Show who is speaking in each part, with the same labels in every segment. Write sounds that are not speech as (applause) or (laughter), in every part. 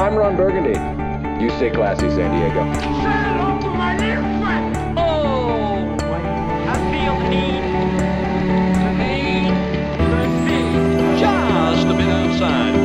Speaker 1: I'm Ron Burgundy. You stay classy, San Diego.
Speaker 2: Oh, I feel the need, just a bit outside.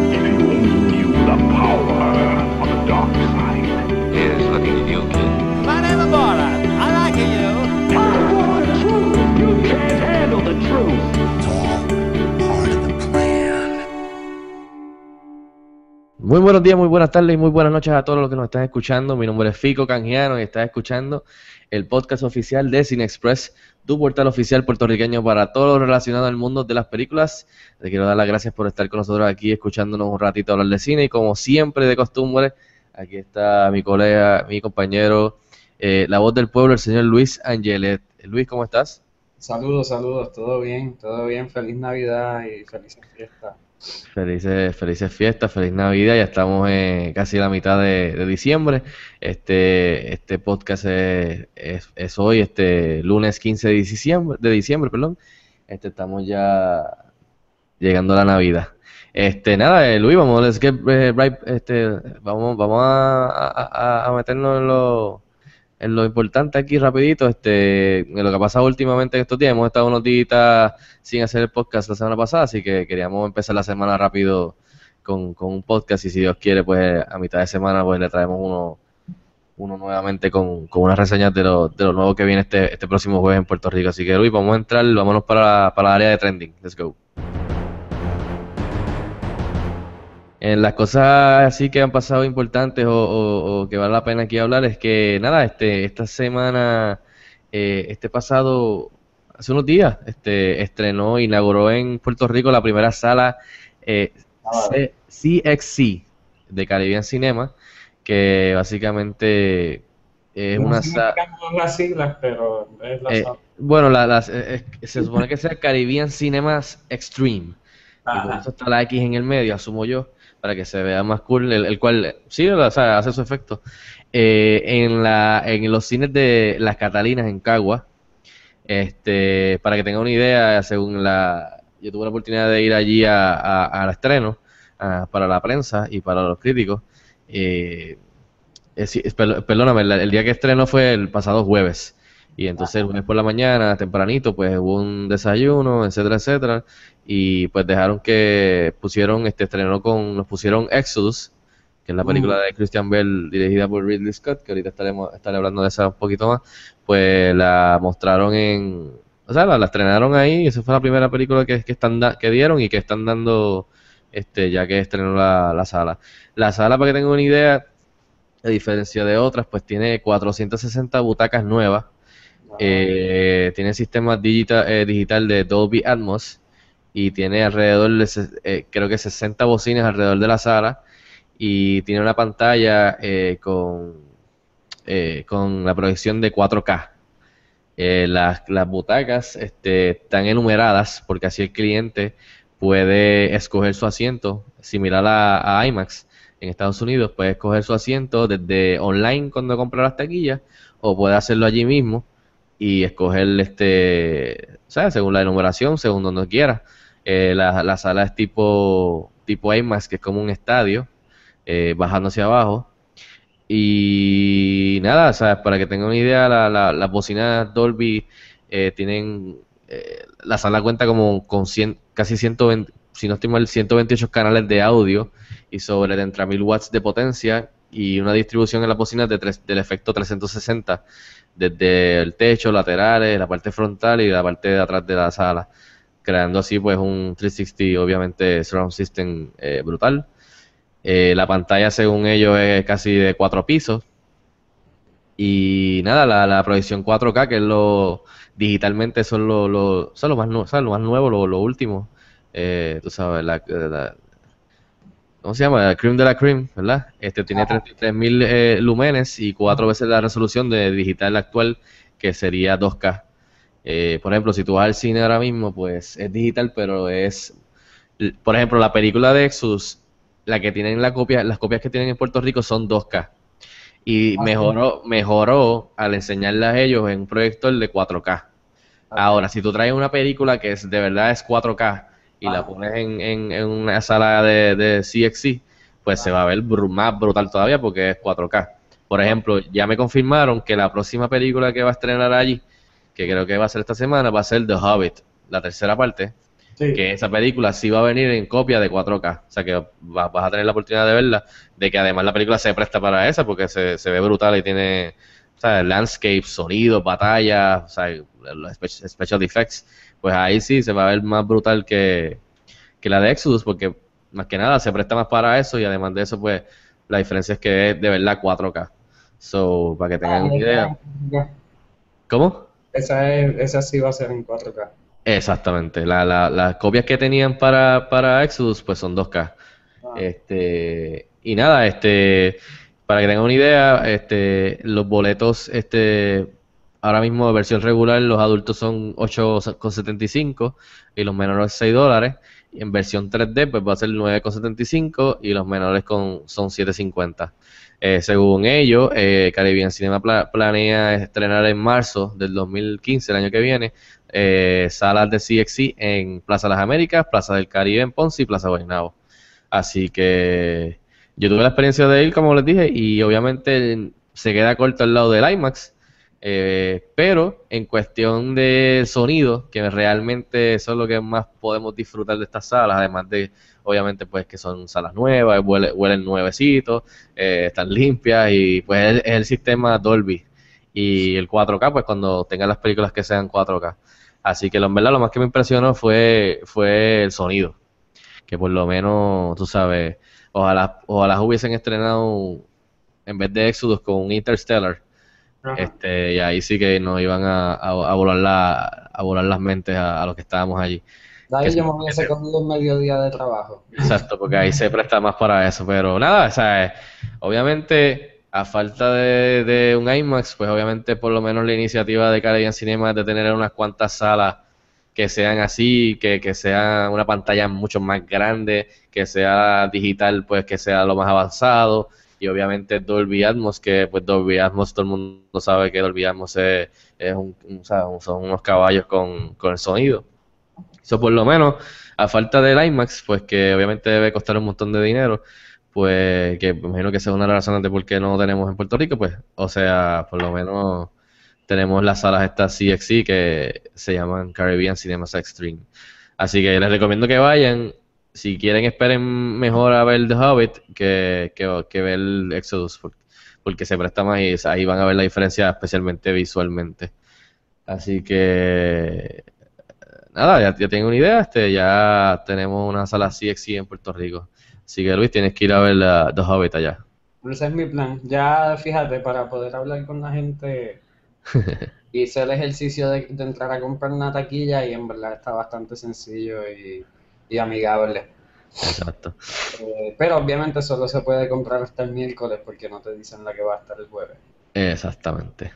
Speaker 3: Muy buenos días, muy buenas tardes y muy buenas noches a todos los que nos están escuchando. Mi nombre es Fico Canjiano y estás escuchando el podcast oficial de Cine Express, tu portal oficial puertorriqueño para todo lo relacionado al mundo de las películas. Te quiero dar las gracias por estar con nosotros aquí escuchándonos un ratito hablar de cine y como siempre de costumbre, aquí está mi colega, mi compañero, eh, la voz del pueblo, el señor Luis Angelet. Luis, ¿cómo estás?
Speaker 4: Saludos, saludos, todo bien, todo bien, feliz Navidad y feliz fiesta.
Speaker 3: Felices, felices fiestas, feliz Navidad, ya estamos eh, casi la mitad de, diciembre. Este, este podcast es, es- hoy, este lunes 15 de diciembre, de diciembre, perdón. Este, estamos ya llegando a la Navidad. Este, nada, eh, Luis, vamos, let's get, eh, este, vamos, vamos a, a- meternos en lo, en lo importante aquí rapidito, este, en lo que ha pasado últimamente en estos días. Hemos estado unos días sin hacer el podcast la semana pasada, así que queríamos empezar la semana rápido con, con un podcast y si Dios quiere, pues a mitad de semana pues le traemos uno, uno nuevamente con, con unas reseñas de lo, de lo nuevo que viene este, este próximo jueves en Puerto Rico. Así que Luis, vamos a entrar, vámonos para, para la área de trending. Let's go. En las cosas así que han pasado importantes o, o- o que vale la pena aquí hablar es que nada, este, esta semana, eh, este pasado, hace unos días, este, estrenó, inauguró en Puerto Rico la primera sala eh, CXC de Caribbean Cinema, que básicamente es
Speaker 4: No
Speaker 3: una sala...
Speaker 4: las siglas, pero es la
Speaker 3: Eh,
Speaker 4: sala.
Speaker 3: bueno, la- las- eh, se supone que sea Caribbean Cinemas Extreme. Y por eso está la X en el medio, asumo yo, para que se vea más cool, el, cual sí, o sea, hace su efecto. Eh, en la, en los cines de Las Catalinas en Cagua, este, para que tengan una idea, según la, yo tuve la oportunidad de ir allí a, al estreno, para la prensa y para los críticos. eh, eh, perdóname, el, día que estrenó fue el pasado jueves. Y entonces el lunes por la mañana, tempranito, pues hubo un desayuno, etcétera, etcétera. Y pues dejaron que pusieron, este estrenó con, nos pusieron Exodus, que es la película de Christian Bell dirigida por Ridley Scott, que ahorita estaremos estaré hablando de esa un poquito más. Pues la mostraron en, o sea, la, la estrenaron ahí, y esa fue la primera película que, que están da- que dieron y que están dando, este, ya que estrenó la, la sala. La sala, para que tengan una idea, a diferencia de otras, pues tiene 460 butacas nuevas. Eh, tiene sistema digital, eh, digital de Dolby Atmos y tiene alrededor de, eh, creo que 60 bocinas alrededor de la sala y tiene una pantalla eh, con, eh, con la proyección de 4K. Eh, las, las butacas este, están enumeradas porque así el cliente puede escoger su asiento, similar a, a IMAX en Estados Unidos, puede escoger su asiento desde online cuando compra las taquillas o puede hacerlo allí mismo y escoger este, sea, según la enumeración, según donde quiera. Eh, la, la sala es tipo, tipo IMAX, que es como un estadio, eh, bajando hacia abajo. Y nada, sea, para que tengan una idea, la, la- las bocinas Dolby eh, tienen, eh, la sala cuenta como con 100, casi 120, si no estoy mal, 128 canales de audio y sobre 30.000 watts de potencia y una distribución en las bocinas de tres- del efecto 360 desde el techo, laterales, la parte frontal y la parte de atrás de la sala, creando así pues un 360 obviamente surround system eh, brutal. Eh, la pantalla según ellos es casi de cuatro pisos y nada, la, la proyección 4K que es lo digitalmente son lo, lo, son lo más, ¿sabes? lo más nuevo, lo, lo último. Eh, tú sabes, la, la- ¿cómo se llama? La cream de la cream, ¿verdad? Este tiene 33.000 eh, lumenes y cuatro veces la resolución de digital actual, que sería 2K. Eh, por ejemplo, si tú vas al cine ahora mismo, pues es digital, pero es, por ejemplo, la película de Exodus, la que tienen la copia, las copias que tienen en Puerto Rico son 2K. Y mejoró, mejoró al enseñarle a ellos en un proyector de 4K. Ahora, si tú traes una película que es de verdad es 4K y la pones en, en, en una sala de, de CXC, pues se va a ver más brutal todavía porque es 4K. Por ejemplo, ya me confirmaron que la próxima película que va a estrenar allí, que creo que va a ser esta semana, va a ser The Hobbit, la tercera parte,
Speaker 4: Sí.
Speaker 3: que esa película sí va a venir en copia de 4K. O sea que va- vas a tener la oportunidad de verla, de que además la película se presta para esa porque se, se ve brutal y tiene o sea, landscape, sonido, batallas, o sea, special effects. Pues ahí sí se va a ver más brutal que, que la de Exodus porque más que nada se presta más para eso y además de eso pues la diferencia es que es de verdad 4K. So, para que tengan
Speaker 4: Ah,
Speaker 3: una idea.
Speaker 4: ya.
Speaker 3: ¿Cómo?
Speaker 4: Esa, es, esa sí va a ser en 4K.
Speaker 3: Exactamente. La, la- las copias que tenían para, para Exodus, pues son 2K.
Speaker 4: Ah.
Speaker 3: Este, y nada, este, para que tengan una idea, este, los boletos, este, ahora mismo de versión regular, los adultos son 8,75 y los menores 6 dólares. Y en versión 3D, pues va a ser 9,75 y los menores con, son 7,50. Eh, según ellos, eh, Caribbean Cinema pla- planea estrenar en marzo del 2015, el año que viene, eh, salas de CXC en Plaza Las Américas, Plaza del Caribe en Ponce y Plaza Guaynabo. Así que yo tuve la experiencia de ir, como les dije, y obviamente se queda corto al lado del IMAX. Eh, pero en cuestión de sonido, que realmente eso es lo que más podemos disfrutar de estas salas, además de, obviamente, pues que son salas nuevas, huele- huelen nuevecitos, eh, están limpias y pues es, el sistema Dolby. Y el 4K, pues cuando tengan las películas que sean 4K. Así que en verdad lo más que me impresionó fue, fue el sonido. Que por lo menos, tú sabes, ojalá, ojalá hubiesen estrenado en vez de Exodus con un Interstellar.
Speaker 4: Ajá.
Speaker 3: Este, y ahí sí que nos iban a, a, a volar, la, a volar las mentes a, a los que estábamos allí.
Speaker 4: De ahí yo me hubiese cogido un mediodía de trabajo.
Speaker 3: Exacto, porque ahí se presta más para eso. Pero nada, o sea, obviamente, a falta de, de un IMAX, pues obviamente por lo menos la iniciativa de Caribbean Cinema es de tener unas cuantas salas que sean así, que, que sea una pantalla mucho más grande, que sea digital, pues que sea lo más avanzado. Y obviamente Dolby Atmos, que pues Dolby Atmos, todo el mundo sabe que Dolby Atmos es, es un, son unos caballos con, con el sonido. Eso por lo menos, a falta del IMAX, pues que obviamente debe costar un montón de dinero, pues que me imagino que esa es una de las razones de por qué no tenemos en Puerto Rico, pues, o sea, por lo menos tenemos las salas estas CXC que se llaman Caribbean Cinemas Extreme. Así que les recomiendo que vayan. Si quieren, esperen mejor a ver The Hobbit que, que, que ver Exodus, por- porque se presta más y ahí van a ver la diferencia, especialmente visualmente. Así que nada, ya, ya tienen una idea, este, ya tenemos una sala CXC en Puerto Rico. Así que Luis, tienes que ir a ver la, The Hobbit allá.
Speaker 4: Ese es mi plan. Ya, fíjate, para poder hablar con la gente, (laughs) hice el ejercicio de, de entrar a comprar una taquilla y en verdad está bastante sencillo y, y amigable.
Speaker 3: Exacto.
Speaker 4: Eh, pero obviamente solo se puede comprar hasta el miércoles porque no te dicen la que va a estar el jueves.
Speaker 3: Exactamente.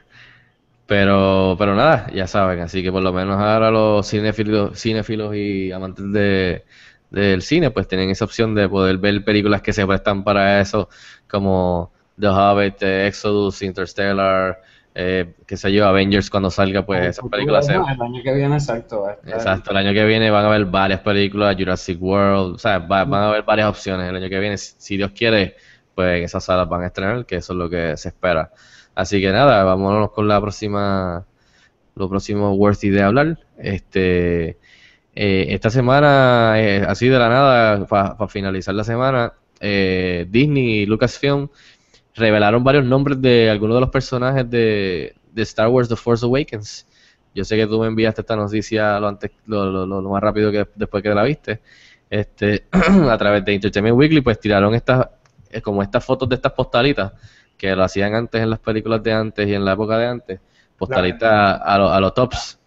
Speaker 3: Pero, pero nada, ya saben, así que por lo menos ahora los cinéfilos, cinéfilos y amantes de, del cine, pues tienen esa opción de poder ver películas que se prestan para eso, como The Hobbit, eh, Exodus, Interstellar, eh, qué sé yo, Avengers cuando salga, pues esas películas se,
Speaker 4: el año que viene, exacto,
Speaker 3: Exacto, el año que viene van a haber varias películas, Jurassic World, o sea, va- van a haber varias opciones el año que viene. Si si Dios quiere, pues en esas salas van a estrenar, que eso es lo que se espera. Así que nada, vámonos con la próxima, lo próximo worthy de hablar. Este, eh, esta semana, eh, así de la nada, para finalizar la semana, eh, Disney y Lucasfilm revelaron varios nombres de algunos de los personajes de, de Star Wars The Force Awakens. Yo sé que tú me enviaste esta noticia lo antes, lo, lo- lo- lo más rápido que después que la viste. Este, (clears throat) a través de Entertainment Weekly, pues tiraron estas, eh, como estas fotos de estas postalitas que lo hacían antes en las películas de antes y en la época de antes, postalitas a, lo- a los tops,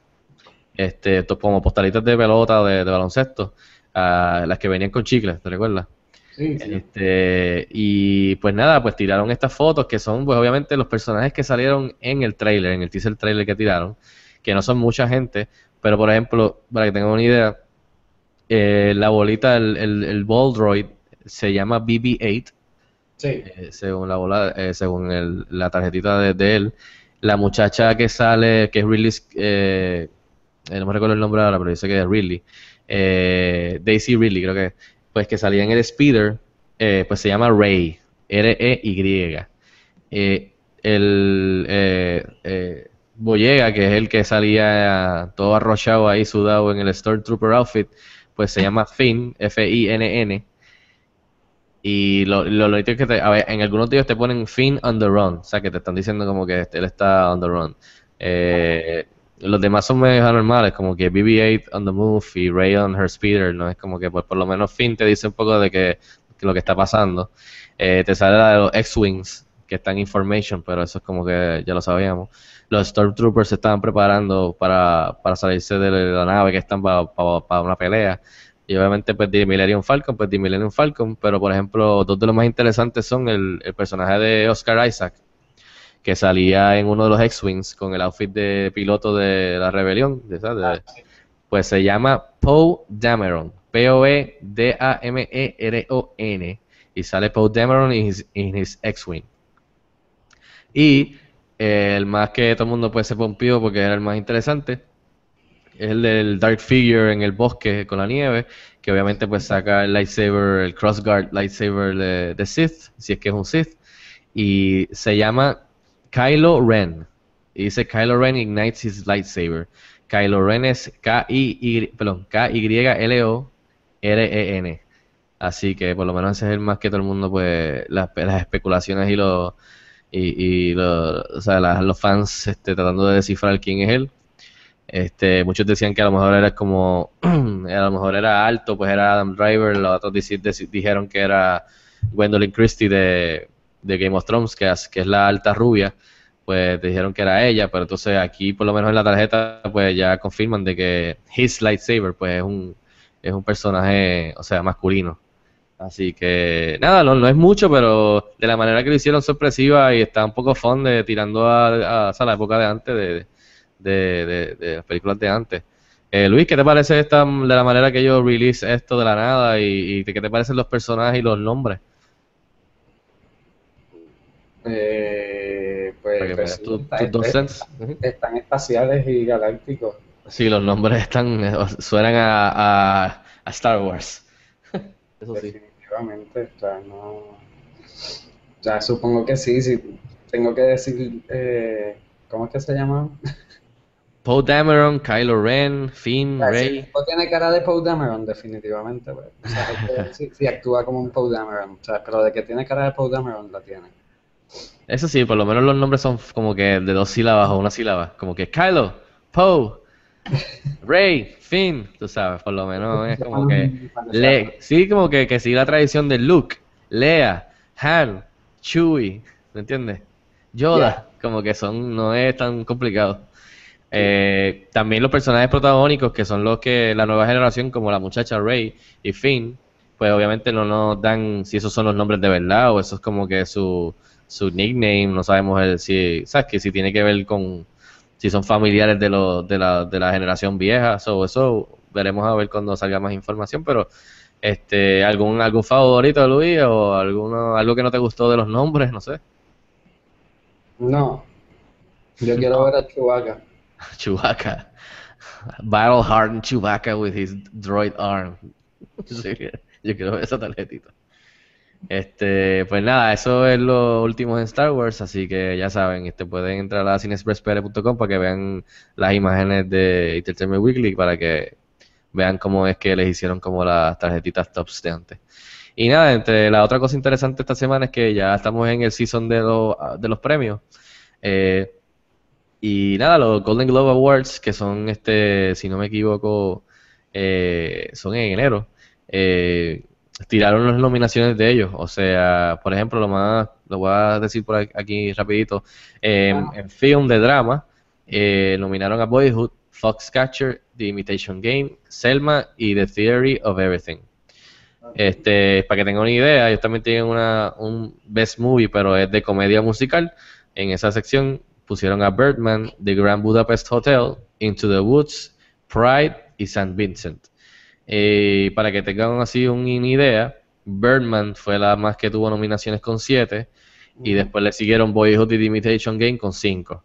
Speaker 3: este, como postalitas de pelota o de, de baloncesto, a las que venían con chicles, ¿te recuerdas?
Speaker 4: Sí, sí.
Speaker 3: Este, y pues nada, pues tiraron estas fotos que son pues obviamente los personajes que salieron en el trailer, en el teaser trailer que tiraron, que no son mucha gente, pero por ejemplo, para que tengan una idea, eh, la bolita, el, el, el ball droid se llama BB-8,
Speaker 4: Sí.
Speaker 3: eh, según la bola, eh, según el- la tarjetita de, de él. La muchacha que sale, que es Ridley, no me recuerdo el nombre ahora, pero dice que es Ridley, eh, Daisy Ridley creo que, pues que salía en el Speeder, eh, pues se llama Ray, R-E-Y. Eh, el eh, eh, Boyega, que es el que salía todo arrochado ahí, sudado en el Stormtrooper outfit, pues se llama Finn, F-I-N-N. Y lo, lo, lo que te- a ver, en algunos de te ponen Finn on the run, o sea que te están diciendo como que él está on the run. Eh, los demás son medio anormales, como que BB-8 on the move y Ray on her speeder, ¿no? Es como que pues, por lo menos Finn te dice un poco de que, lo que está pasando. Eh, te sale la de los X-Wings, que está en Information, pero eso es como que ya lo sabíamos. Los Stormtroopers se estaban preparando para, para salirse de la nave que están para una pelea. Y obviamente, pues, The Falcon, pues, The Falcon. Pero, por ejemplo, dos de los más interesantes son el, el personaje de Oscar Isaac, que salía en uno de los X-Wings con el outfit de piloto de la rebelión. De- pues se llama Poe Dameron. P-O-E-D-A-M-E-R-O-N. Y sale Poe Dameron in his, in his X-Wing. Y eh, el más que todo el mundo pues se pompió porque era el más interesante es el del Dark Figure en el bosque con la nieve, que obviamente pues saca el lightsaber, el crossguard lightsaber de, de Sith, si es que es un Sith, y se llama Kylo Ren. Y dice Kylo Ren ignites his lightsaber. Kylo Ren es K-I-Y, perdón, K-Y-L-O-R-E-N. Así que por lo menos ese es el más que todo el mundo, pues, las, especulaciones y los y, y lo- o sea, los fans este, tratando de descifrar quién es él. Este, muchos decían que a lo mejor era como, (clears throat) a lo mejor era alto, pues era Adam Driver, los otros dijeron que era Gwendolyn Christie de, de Game of Thrones, que es, la alta rubia, pues dijeron que era ella, pero entonces aquí por lo menos en la tarjeta pues ya confirman de que his lightsaber pues es un, es un personaje, o sea, masculino. Así que nada, no, no es mucho, pero de la manera que lo hicieron sorpresiva y está un poco fun de tirando a, a- sea, la época de antes, de, de, de- de las películas de antes. Eh, Luis, ¿qué te parece esta, de la manera que ellos release esto de la nada y, y qué te parecen los personajes y los nombres?
Speaker 4: Eh, pues,
Speaker 3: Para que tu- tus dos
Speaker 4: es-
Speaker 3: cents. Ujú.
Speaker 4: están espaciales y galácticos.
Speaker 3: Sí, los nombres están, (laughs) suenan a, a, a Star Wars. (laughs) Eso sí.
Speaker 4: Definitivamente, o sea, no. Supongo que sí, sí. Tengo que decir, eh, ¿cómo es que se llama? (laughs)
Speaker 3: Poe Dameron, Kylo Ren, Finn,
Speaker 4: el
Speaker 3: Rey.
Speaker 4: tiene cara de Poe Dameron, definitivamente, pues. O sea, que sí, sí actúa como un Poe Dameron, o sea, pero de que tiene cara de Poe Dameron, la tiene.
Speaker 3: Eso sí, por lo menos los nombres son como que de dos sílabas o una sílaba. Como que Kylo, Poe, (laughs) Rey, Finn, tú sabes, por lo menos es como que... Le, sí, como que, que sigue la tradición de Luke, Lea, Han, Chewie, ¿me entiendes? Yoda, como que son, no es tan complicado. Eh, también los personajes protagónicos, que son los que la nueva generación, como la muchacha Rey y Finn, pues obviamente no nos dan si esos son los nombres de verdad o eso es como que su, su nickname, no sabemos el, si, ¿sabes? Que si tiene que ver con, si son familiares de, los de, la, de la generación vieja, so, eso veremos a ver cuando salga más información, pero este algún algún favorito Luis o alguno algo que no te gustó de los nombres, no sé.
Speaker 4: No. Yo quiero ver a Chewbacca. (laughs)
Speaker 3: Chewbacca. Battle hardened Chewbacca with his droid arm. (laughs) Yo quiero ver esa tarjetita. Este, pues nada, eso es lo último en Star Wars, así que ya saben, este pueden entrar a cinespresspere.com para que vean las imágenes de Entertainment Weekly para que vean cómo es que les hicieron como las tarjetitas tops de antes. Y nada, entre la otra cosa interesante esta semana es que ya estamos en el season de, los de los premios. Eh, y nada, los Golden Globe Awards, que son, este, si no me equivoco, eh, son en enero, eh, tiraron las nominaciones de ellos. O sea, por ejemplo, lo más, lo voy a decir por aquí rapidito, eh, en film de drama, eh, nominaron a Boyhood, Foxcatcher, The Imitation Game, Selma y The Theory of Everything. Este, para que tengan una idea, ellos también tienen una, un Best Movie, pero es de comedia musical. En esa sección pusieron a Birdman, The Grand Budapest Hotel, Into the Woods, Pride y St. Vincent. Eh, para que tengan así una idea, Birdman fue la más que tuvo nominaciones con 7 y después le siguieron Boyhood y The Imitation Game con 5.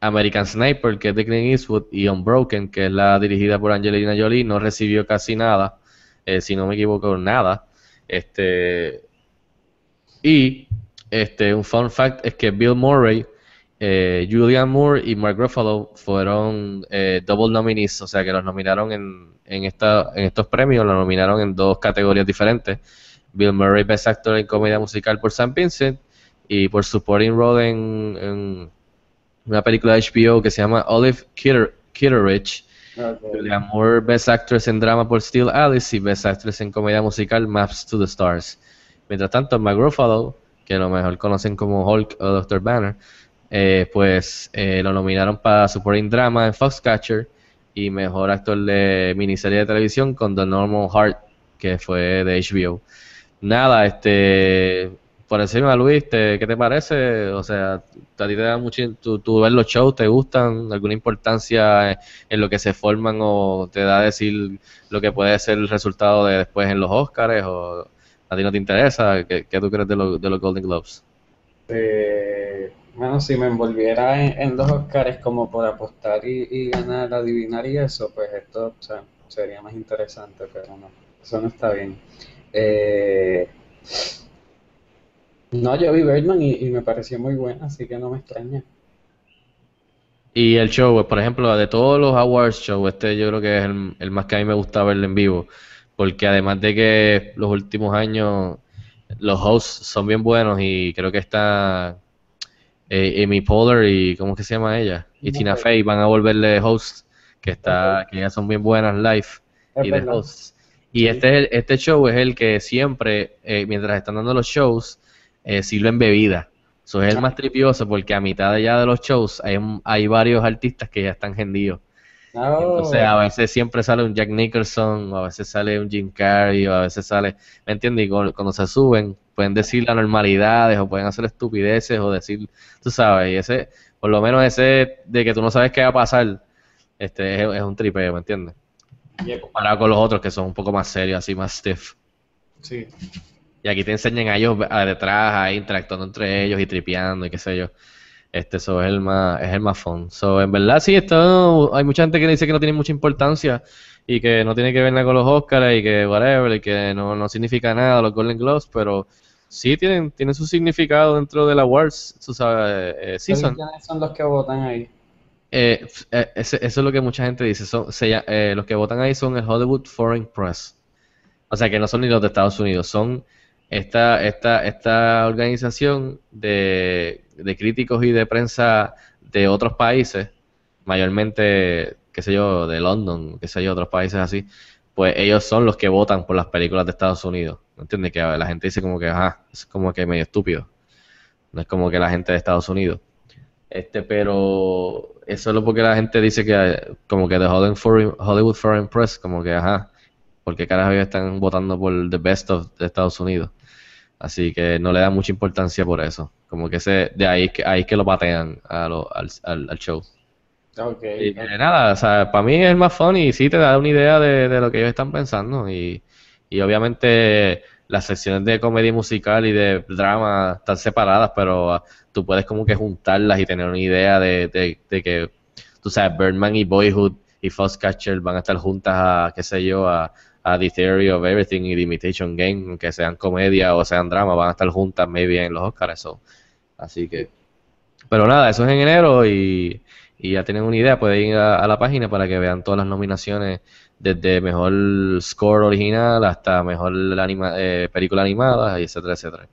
Speaker 3: American Sniper, que es de Clint Eastwood, y Unbroken, que es la dirigida por Angelina Jolie, no recibió casi nada. eh, si no me equivoco, nada. Este, y este, un fun fact es que Bill Murray, eh, Julian Moore y Mark Ruffalo fueron eh, double nominees, o sea que los nominaron en, en, esta, en estos premios, los nominaron en dos categorías diferentes. Bill Murray Best Actor en Comedia Musical por Sam Vincent y por Supporting Role en, en una película de HBO que se llama Olive Kitter- Kitteridge.
Speaker 4: Ok.
Speaker 3: Julianne Moore Best Actress en Drama por Still Alice y Best Actress en Comedia Musical Maps to the Stars. Mientras tanto, Mark Ruffalo, que a lo mejor conocen como Hulk o Dr. Banner, eh, pues eh, lo nominaron para Supporting Drama en Foxcatcher y Mejor Actor de Miniserie de Televisión con The Normal Heart, que fue de HBO. Nada, este, por encima, Luis, te- ¿qué te parece? O sea, a ti te da mucho, tú, ves los shows, ¿te gustan? ¿Alguna importancia en, lo que se forman o te da decir lo que puede ser el resultado de después en los Oscars o a ti no te interesa? ¿Qué, qué tú crees de, lo- de los Golden Globes?
Speaker 4: Eh, bueno, si me envolviera en, los Oscars como por apostar y, ganar, adivinar y eso, pues esto sería más interesante, pero no, eso no está bien. Eh, no, yo vi Birdman y, y me pareció muy buena, así que no me extraña.
Speaker 3: Y el show, pues, por ejemplo, de todos los awards show, este yo creo que es el, el más que a mí me gusta verlo en vivo, porque además de que los últimos años los hosts son bien buenos y creo que está eh, Amy Poehler y ¿cómo es que se llama ella? Y Tina. Fey van a volverle hosts, que está, que ya son bien buenas live
Speaker 4: Es
Speaker 3: y de hosts. Y este, es el- este show es el que siempre, eh, mientras están dando los shows, eh, sirven bebida. Eso es el más tripioso porque a mitad de ya de los shows hay, hay varios artistas que ya están gendidos.
Speaker 4: Oh,
Speaker 3: Entonces a veces siempre sale un Jack Nicholson, o a veces sale un Jim Carrey, o a veces sale, ¿me entiendes? Y cu- cuando se suben pueden decir anormalidades o pueden hacer estupideces o decir, tú sabes, y ese, por lo menos ese de que tú no sabes qué va a pasar, este es, es un tripeo, ¿me entiendes?
Speaker 4: yep,
Speaker 3: Comparado con los otros que son un poco más serios, así más stiff.
Speaker 4: sí.
Speaker 3: Y aquí te enseñan a ellos a detrás, ahí interactuando entre ellos y tripeando y qué sé yo. Este, eso es el más, es el más fun. So, en verdad, sí, esto, hay mucha gente que dice que no tiene mucha importancia y que no tiene que ver nada con los Oscars y que whatever, y que no, no significa nada los Golden Globes, pero sí tienen, tienen su significado dentro del awards, tú sabes, eh, season.
Speaker 4: ¿Quiénes son los que votan ahí?
Speaker 3: Eh, eh, eso es lo que mucha gente dice. Son, se eh, los que votan ahí son el Hollywood Foreign Press. O sea que no son ni los de Estados Unidos, son esta, esta, esta organización de, de críticos y de prensa de otros países, mayormente, qué sé yo, de London, qué sé yo, otros países así, pues ellos son los que votan por las películas de Estados Unidos. ¿Me entiendes? Que la gente dice como que, ajá, es como que medio estúpido. No es como que la gente de Estados Unidos. Este, pero eso es lo porque la gente dice que como que de Hollywood Foreign, Press, como que ajá, porque carajo ellos están votando por the best of de Estados Unidos. Así que no le dan mucha importancia por eso. Como que ese, de ahí es que ahí que lo patean a lo- al, al, al show.
Speaker 4: Ok.
Speaker 3: Y eh, nada, o sea, para mí es más fun y sí te da una idea de, de lo que ellos están pensando. Y, y obviamente las secciones de comedia musical y de drama están separadas, pero ah, tú puedes como que juntarlas y tener una idea de, de, que, tú sabes, Birdman y Boyhood y Foxcatcher van a estar juntas a, qué sé yo, a, a The Theory of Everything y The Imitation Game, que sean comedia o sean drama, van a estar juntas maybe en los Oscars. Así que, pero nada, eso es en enero y, y ya tienen una idea, pueden ir a la página para que vean todas las nominaciones, desde mejor score original hasta mejor anima- eh, película animada, etcétera, etcétera.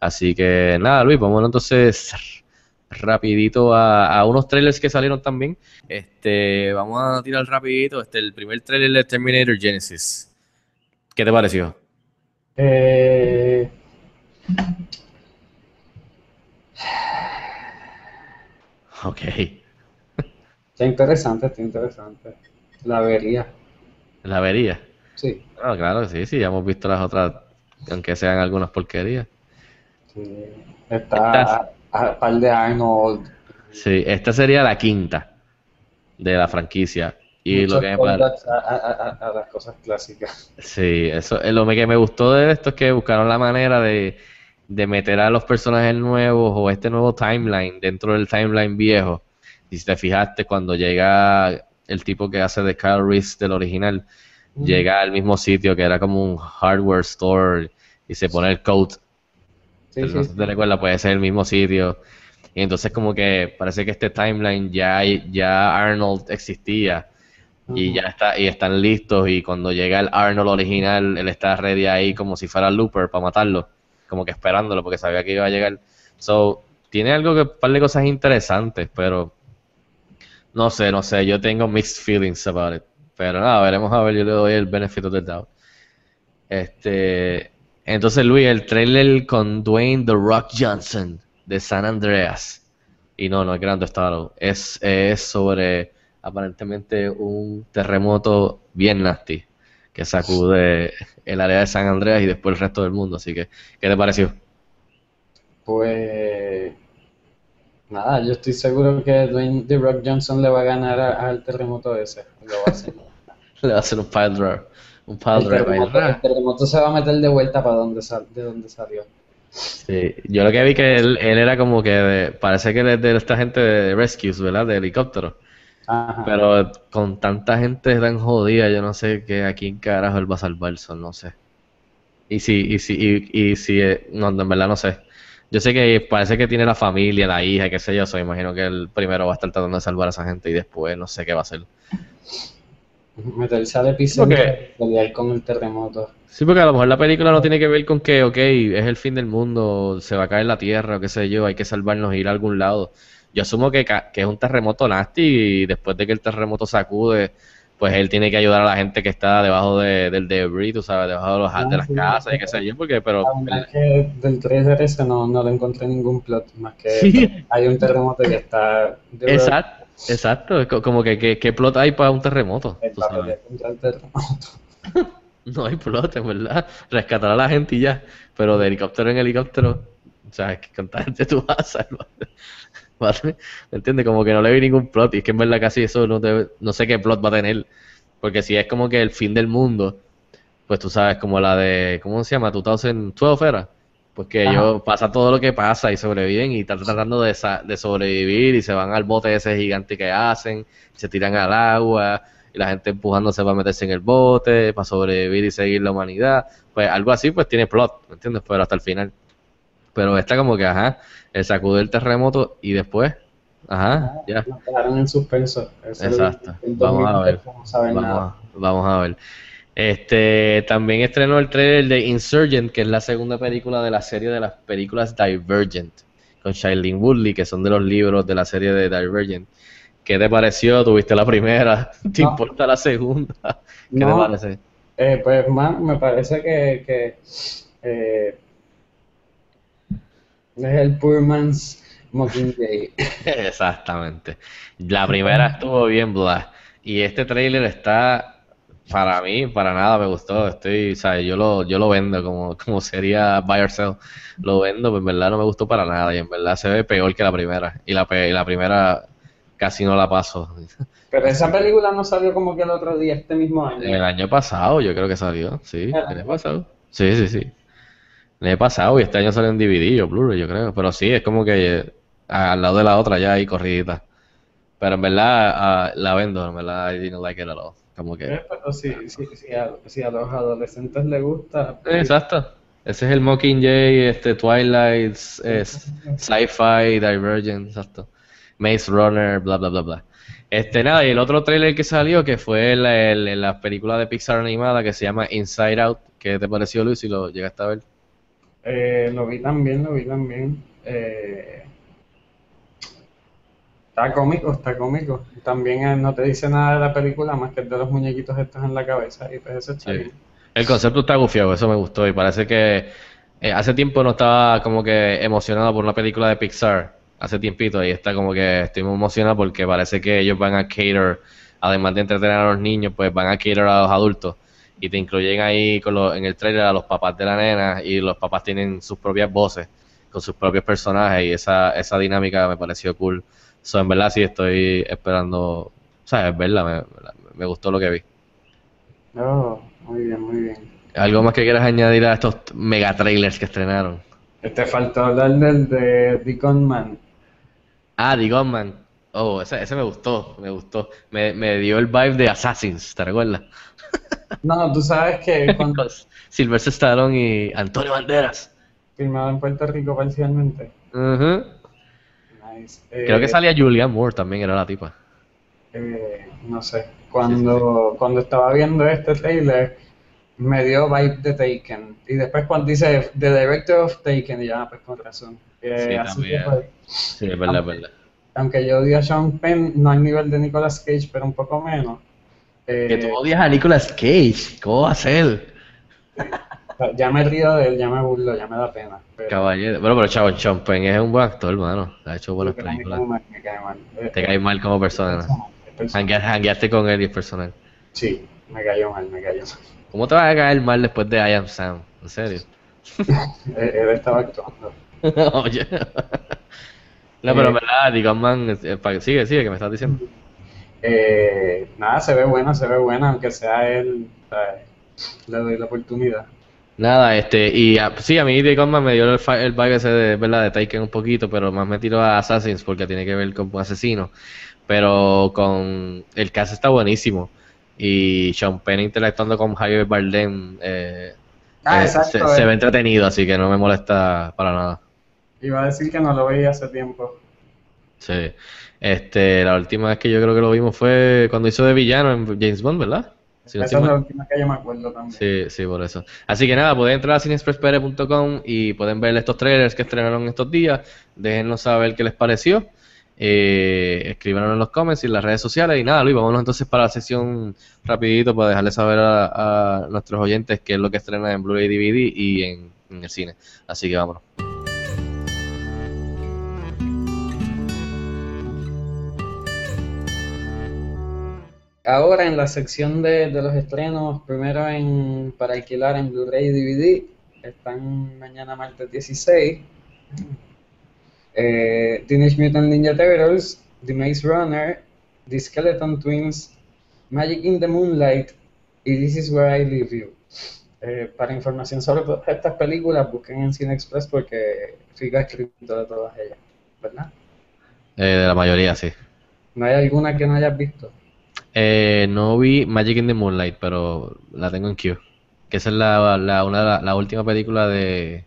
Speaker 3: Así que nada, Luis, vamos entonces rapidito a, a unos trailers que salieron también. Este, vamos a tirar rapidito, este, el primer trailer de Terminator Genesis. ¿Qué te pareció?
Speaker 4: Eh,
Speaker 3: Ok.
Speaker 4: está interesante, está interesante. La vería.
Speaker 3: La vería.
Speaker 4: Sí.
Speaker 3: Ah, claro sí, sí, ya hemos visto las otras, aunque sean algunas porquerías.
Speaker 4: sí. Está a, a par de Arnold.
Speaker 3: Sí, esta sería la quinta de la franquicia. Y lo que me pare-
Speaker 4: callbacks a, las cosas clásicas.
Speaker 3: Sí, eso es lo que me gustó de esto es que buscaron la manera de, de meter a los personajes nuevos o este nuevo timeline dentro del timeline viejo. Y si te fijaste, cuando llega el tipo que hace de Kyle Reese del original, llega al mismo sitio que era como un hardware store y se pone el code.
Speaker 4: Sí,
Speaker 3: no
Speaker 4: sí,
Speaker 3: si te recuerdas, puede ser el mismo sitio. Y entonces como que parece que este timeline ya, ya Arnold existía y ya está, y están listos y cuando llega el Arnold original, él está ready ahí como si fuera Looper para matarlo, como que esperándolo porque sabía que iba a llegar. So, tiene algo que, un par de cosas interesantes, pero no sé, no sé, yo tengo mixed feelings about it. Pero nada, veremos a ver, yo le doy el benefit of the doubt. Este, entonces Luis, el trailer con Dwayne The Rock Johnson de San Andreas. Y no, no es Grand Theft Auto, es, es sobre aparentemente un terremoto bien nasty que sacude el área de San Andreas y después el resto del mundo. Así que, ¿qué te pareció?
Speaker 4: Pues nada, yo estoy seguro que Dwayne The Rock Johnson le va a ganar al terremoto ese. Lo va a hacer. (laughs)
Speaker 3: Le va a hacer un pile drive. Un pile
Speaker 4: El terremoto, el terremoto se va a meter de vuelta para donde sal, de donde salió.
Speaker 3: Sí, yo lo que vi que él, él era como que de- parece que él es de esta gente de rescues, ¿verdad? De helicóptero.
Speaker 4: Ajá.
Speaker 3: Pero con tanta gente tan jodida, yo no sé que a quién carajo él va a salvar eso, no sé. Y si, y si, y, y si, eh, no, en verdad no sé. Yo sé que parece que tiene la familia, la hija, qué sé yo, so imagino que él primero va a estar tratando de salvar a esa gente y después no sé qué va a hacer.
Speaker 4: Meterse al epicentro pelear con el terremoto.
Speaker 3: Sí, porque a lo mejor la película no tiene que ver con que, ok, es el fin del mundo, se va a caer la tierra, o qué sé yo, hay que salvarnos e ir a algún lado. Yo asumo que, ca- que es un terremoto nasty y después de que el terremoto sacude, pues él tiene que ayudar a la gente que está debajo de- del debris, tú sabes, debajo de, los,
Speaker 4: Ah,
Speaker 3: de las
Speaker 4: sí,
Speaker 3: casas y qué sé yo, porque, pero...
Speaker 4: Verdad es que del trailer ese no, no le encontré ningún plot, más que
Speaker 3: Sí.
Speaker 4: hay un terremoto que está Rock
Speaker 3: Exacto, exacto, es co- como que, que, ¿qué plot hay para un terremoto? Tú sabes.
Speaker 4: el terremoto. (laughs)
Speaker 3: No hay plot, en verdad. Rescatar a la gente y ya. Pero de helicóptero en helicóptero, o sea, es que con tú vas a salvar. (laughs) ¿Me entiendes? Como que no le vi ningún plot. Y es que en verdad casi eso no, debe- no sé qué plot va a tener. Porque si es como que el fin del mundo, pues tú sabes, como la de, ¿cómo se llama? 2012 era. Pues que
Speaker 4: Ajá.
Speaker 3: ellos pasa todo lo que pasa y sobreviven y están tratando de, de sobrevivir y se van al bote ese gigante que hacen, se tiran al agua y la gente empujándose para meterse en el bote, para sobrevivir y seguir la humanidad. Pues algo así pues tiene plot, ¿me entiendes? Pero hasta el final. Pero está como que, ajá, el sacude el terremoto y después, ajá, ya.
Speaker 4: Nos dejaron en suspenso. Eso
Speaker 3: Exacto.
Speaker 4: el
Speaker 3: Vamos a ver.
Speaker 4: 2020, No saben
Speaker 3: Vamos
Speaker 4: nada.
Speaker 3: a, vamos a ver. Este también estrenó el trailer de Insurgent, que es la segunda película de la serie de las películas Divergent, con Shailene Woodley, que son de los libros de la serie de Divergent. ¿Qué te pareció? ¿Tuviste la primera? (laughs) ¿Te
Speaker 4: No.
Speaker 3: importa la segunda? (laughs) ¿Qué
Speaker 4: No.
Speaker 3: te parece?
Speaker 4: Eh, pues, man, me parece que, que eh, es el poor man's Mockingjay. (laughs)
Speaker 3: Exactamente. La primera estuvo bien bla. Y este trailer está, para mí, para nada me gustó. Estoy, ¿sabes? Yo lo, yo lo vendo como, como sería Buy or Sell. Lo vendo, pero en verdad no me gustó para nada. Y en verdad se ve peor que la primera. Y la, y la primera casi no la paso. (laughs)
Speaker 4: Pero esa película no salió como que el otro día, este mismo año.
Speaker 3: El año pasado yo creo que salió. Sí, el año pasado. Sí, sí, sí. El año pasado y este año salió en DVD o Blu-ray, yo creo. Pero sí, es como que eh, al lado de la otra ya hay corridita. Pero en verdad ah, la vendo, en verdad I didn't like it at all. Como que...
Speaker 4: Eh, Pero si, si, si, a, si a los adolescentes les gusta,
Speaker 3: Exacto. Ese es el Mockingjay, este Twilight, es Sci-Fi, Divergent, exacto. Maze Runner, bla bla bla bla. Este nada, y el otro trailer que salió que fue la, la película de Pixar animada que se llama Inside Out. ¿Qué te pareció Luis si lo llegaste a ver?
Speaker 4: Eh, lo vi también, lo vi también. Eh, está cómico, está cómico. También eh, no te dice nada de la película más que de los muñequitos estos en la cabeza y pues eso está
Speaker 3: Sí.
Speaker 4: bien.
Speaker 3: El concepto está gufiado, eso me gustó y parece que eh, hace tiempo no estaba como que emocionado por una película de Pixar, hace tiempito y está como que estoy muy emocionado porque parece que ellos van a cater, además de entretener a los niños, pues van a cater a los adultos y te incluyen ahí con lo- en el trailer a los papás de la nena y los papás tienen sus propias voces con sus propios personajes y esa, esa dinámica me pareció cool. So, en verdad sí estoy esperando, o sea, es verdad, me, me gustó lo que vi.
Speaker 4: Oh, muy bien, muy bien.
Speaker 3: ¿Algo más que quieras añadir a estos mega trailers que estrenaron?
Speaker 4: Te faltó hablar del de Deacon Man.
Speaker 3: Ah, The Gunman. Oh, ese, ese me gustó, me gustó. Me, me dio el vibe de Assassins, ¿te recuerdas?
Speaker 4: No, tú sabes que (laughs) cuando
Speaker 3: Con Sylvester Stallone y Antonio Banderas.
Speaker 4: filmado en Puerto Rico parcialmente. Nice.
Speaker 3: Creo que
Speaker 4: Eh,
Speaker 3: salía Julianne Moore también, era la tipa.
Speaker 4: eh, no sé, cuando, cuando estaba viendo este trailer me dio vibe de Taken y después cuando dice The Director of Taken y ya, pues con razón. Eh,
Speaker 3: Sí,
Speaker 4: que,
Speaker 3: también.
Speaker 4: pues,
Speaker 3: Sí, es verdad, es verdad.
Speaker 4: aunque yo odio a Sean Penn, no al nivel de Nicolas Cage, pero un poco menos. Eh,
Speaker 3: Que tú odias a Nicolas Cage, ¿cómo va a ser?
Speaker 4: ya me río de él, ya me burlo, ya me da pena. Pero,
Speaker 3: Caballero. Bueno, pero chavo, Sean Penn es un buen actor, hermano. Ha hecho buenas películas.
Speaker 4: como me, cae mal. Eh,
Speaker 3: Te cae mal como persona. Hangueaste con él y es personal.
Speaker 4: Sí, me cayó mal, me cayó mal.
Speaker 3: ¿Cómo te vas a caer mal después de I Am Sam? ¿En serio?
Speaker 4: Él, (laughs) él estaba actuando. (laughs)
Speaker 3: Oye. No, pero en verdad, Dick Man, eh, sigue, sigue, que me estás diciendo.
Speaker 4: Eh, nada, se ve buena, se ve buena, aunque sea él, le doy la oportunidad.
Speaker 3: Nada, este, y a- sí, a mí Dick Man me dio el, el vibe ese de, ¿verdad? de Taken un poquito, pero más me tiro a Assassins porque tiene que ver con un asesino. Pero con el caso está buenísimo. Y Sean Penn interactuando con Javier Bardem eh,
Speaker 4: Ah,
Speaker 3: eh,
Speaker 4: exacto.
Speaker 3: se, se
Speaker 4: eh.
Speaker 3: ve entretenido, así que no me molesta para nada.
Speaker 4: Iba a decir que no lo veía hace tiempo.
Speaker 3: Sí. Este, la última vez que yo creo que lo vimos fue cuando hizo de villano en James Bond, ¿verdad? Si no
Speaker 4: Esa es la última que yo me acuerdo también.
Speaker 3: Sí, sí, por eso. Así que nada, pueden entrar a cineexpresspere.com y pueden ver estos trailers que estrenaron estos días. Déjennos saber qué les pareció. Eh, escríbanos en los comments y en las redes sociales. Y nada, Luis, vámonos entonces para la sesión rapidito para dejarles saber a, a nuestros oyentes qué es lo que estrena en Blu-ray DVD y en, en el cine. Así que vámonos.
Speaker 4: Ahora en la sección de, de los estrenos, primero en para alquilar en Blu-ray y DVD, están mañana martes 16. Eh, Teenage Mutant Ninja Turtles, The Maze Runner, The Skeleton Twins, Magic in the Moonlight y This Is Where I Leave You. Eh, para información sobre todas estas películas, busquen en Cine Express porque Fica ha escrito de todas ellas, ¿verdad?
Speaker 3: Eh, de la mayoría, sí.
Speaker 4: ¿No hay alguna que no hayas visto?
Speaker 3: Eh, no vi Magic in the Moonlight, pero la tengo en queue. Que esa es la, la, una la, la última película de,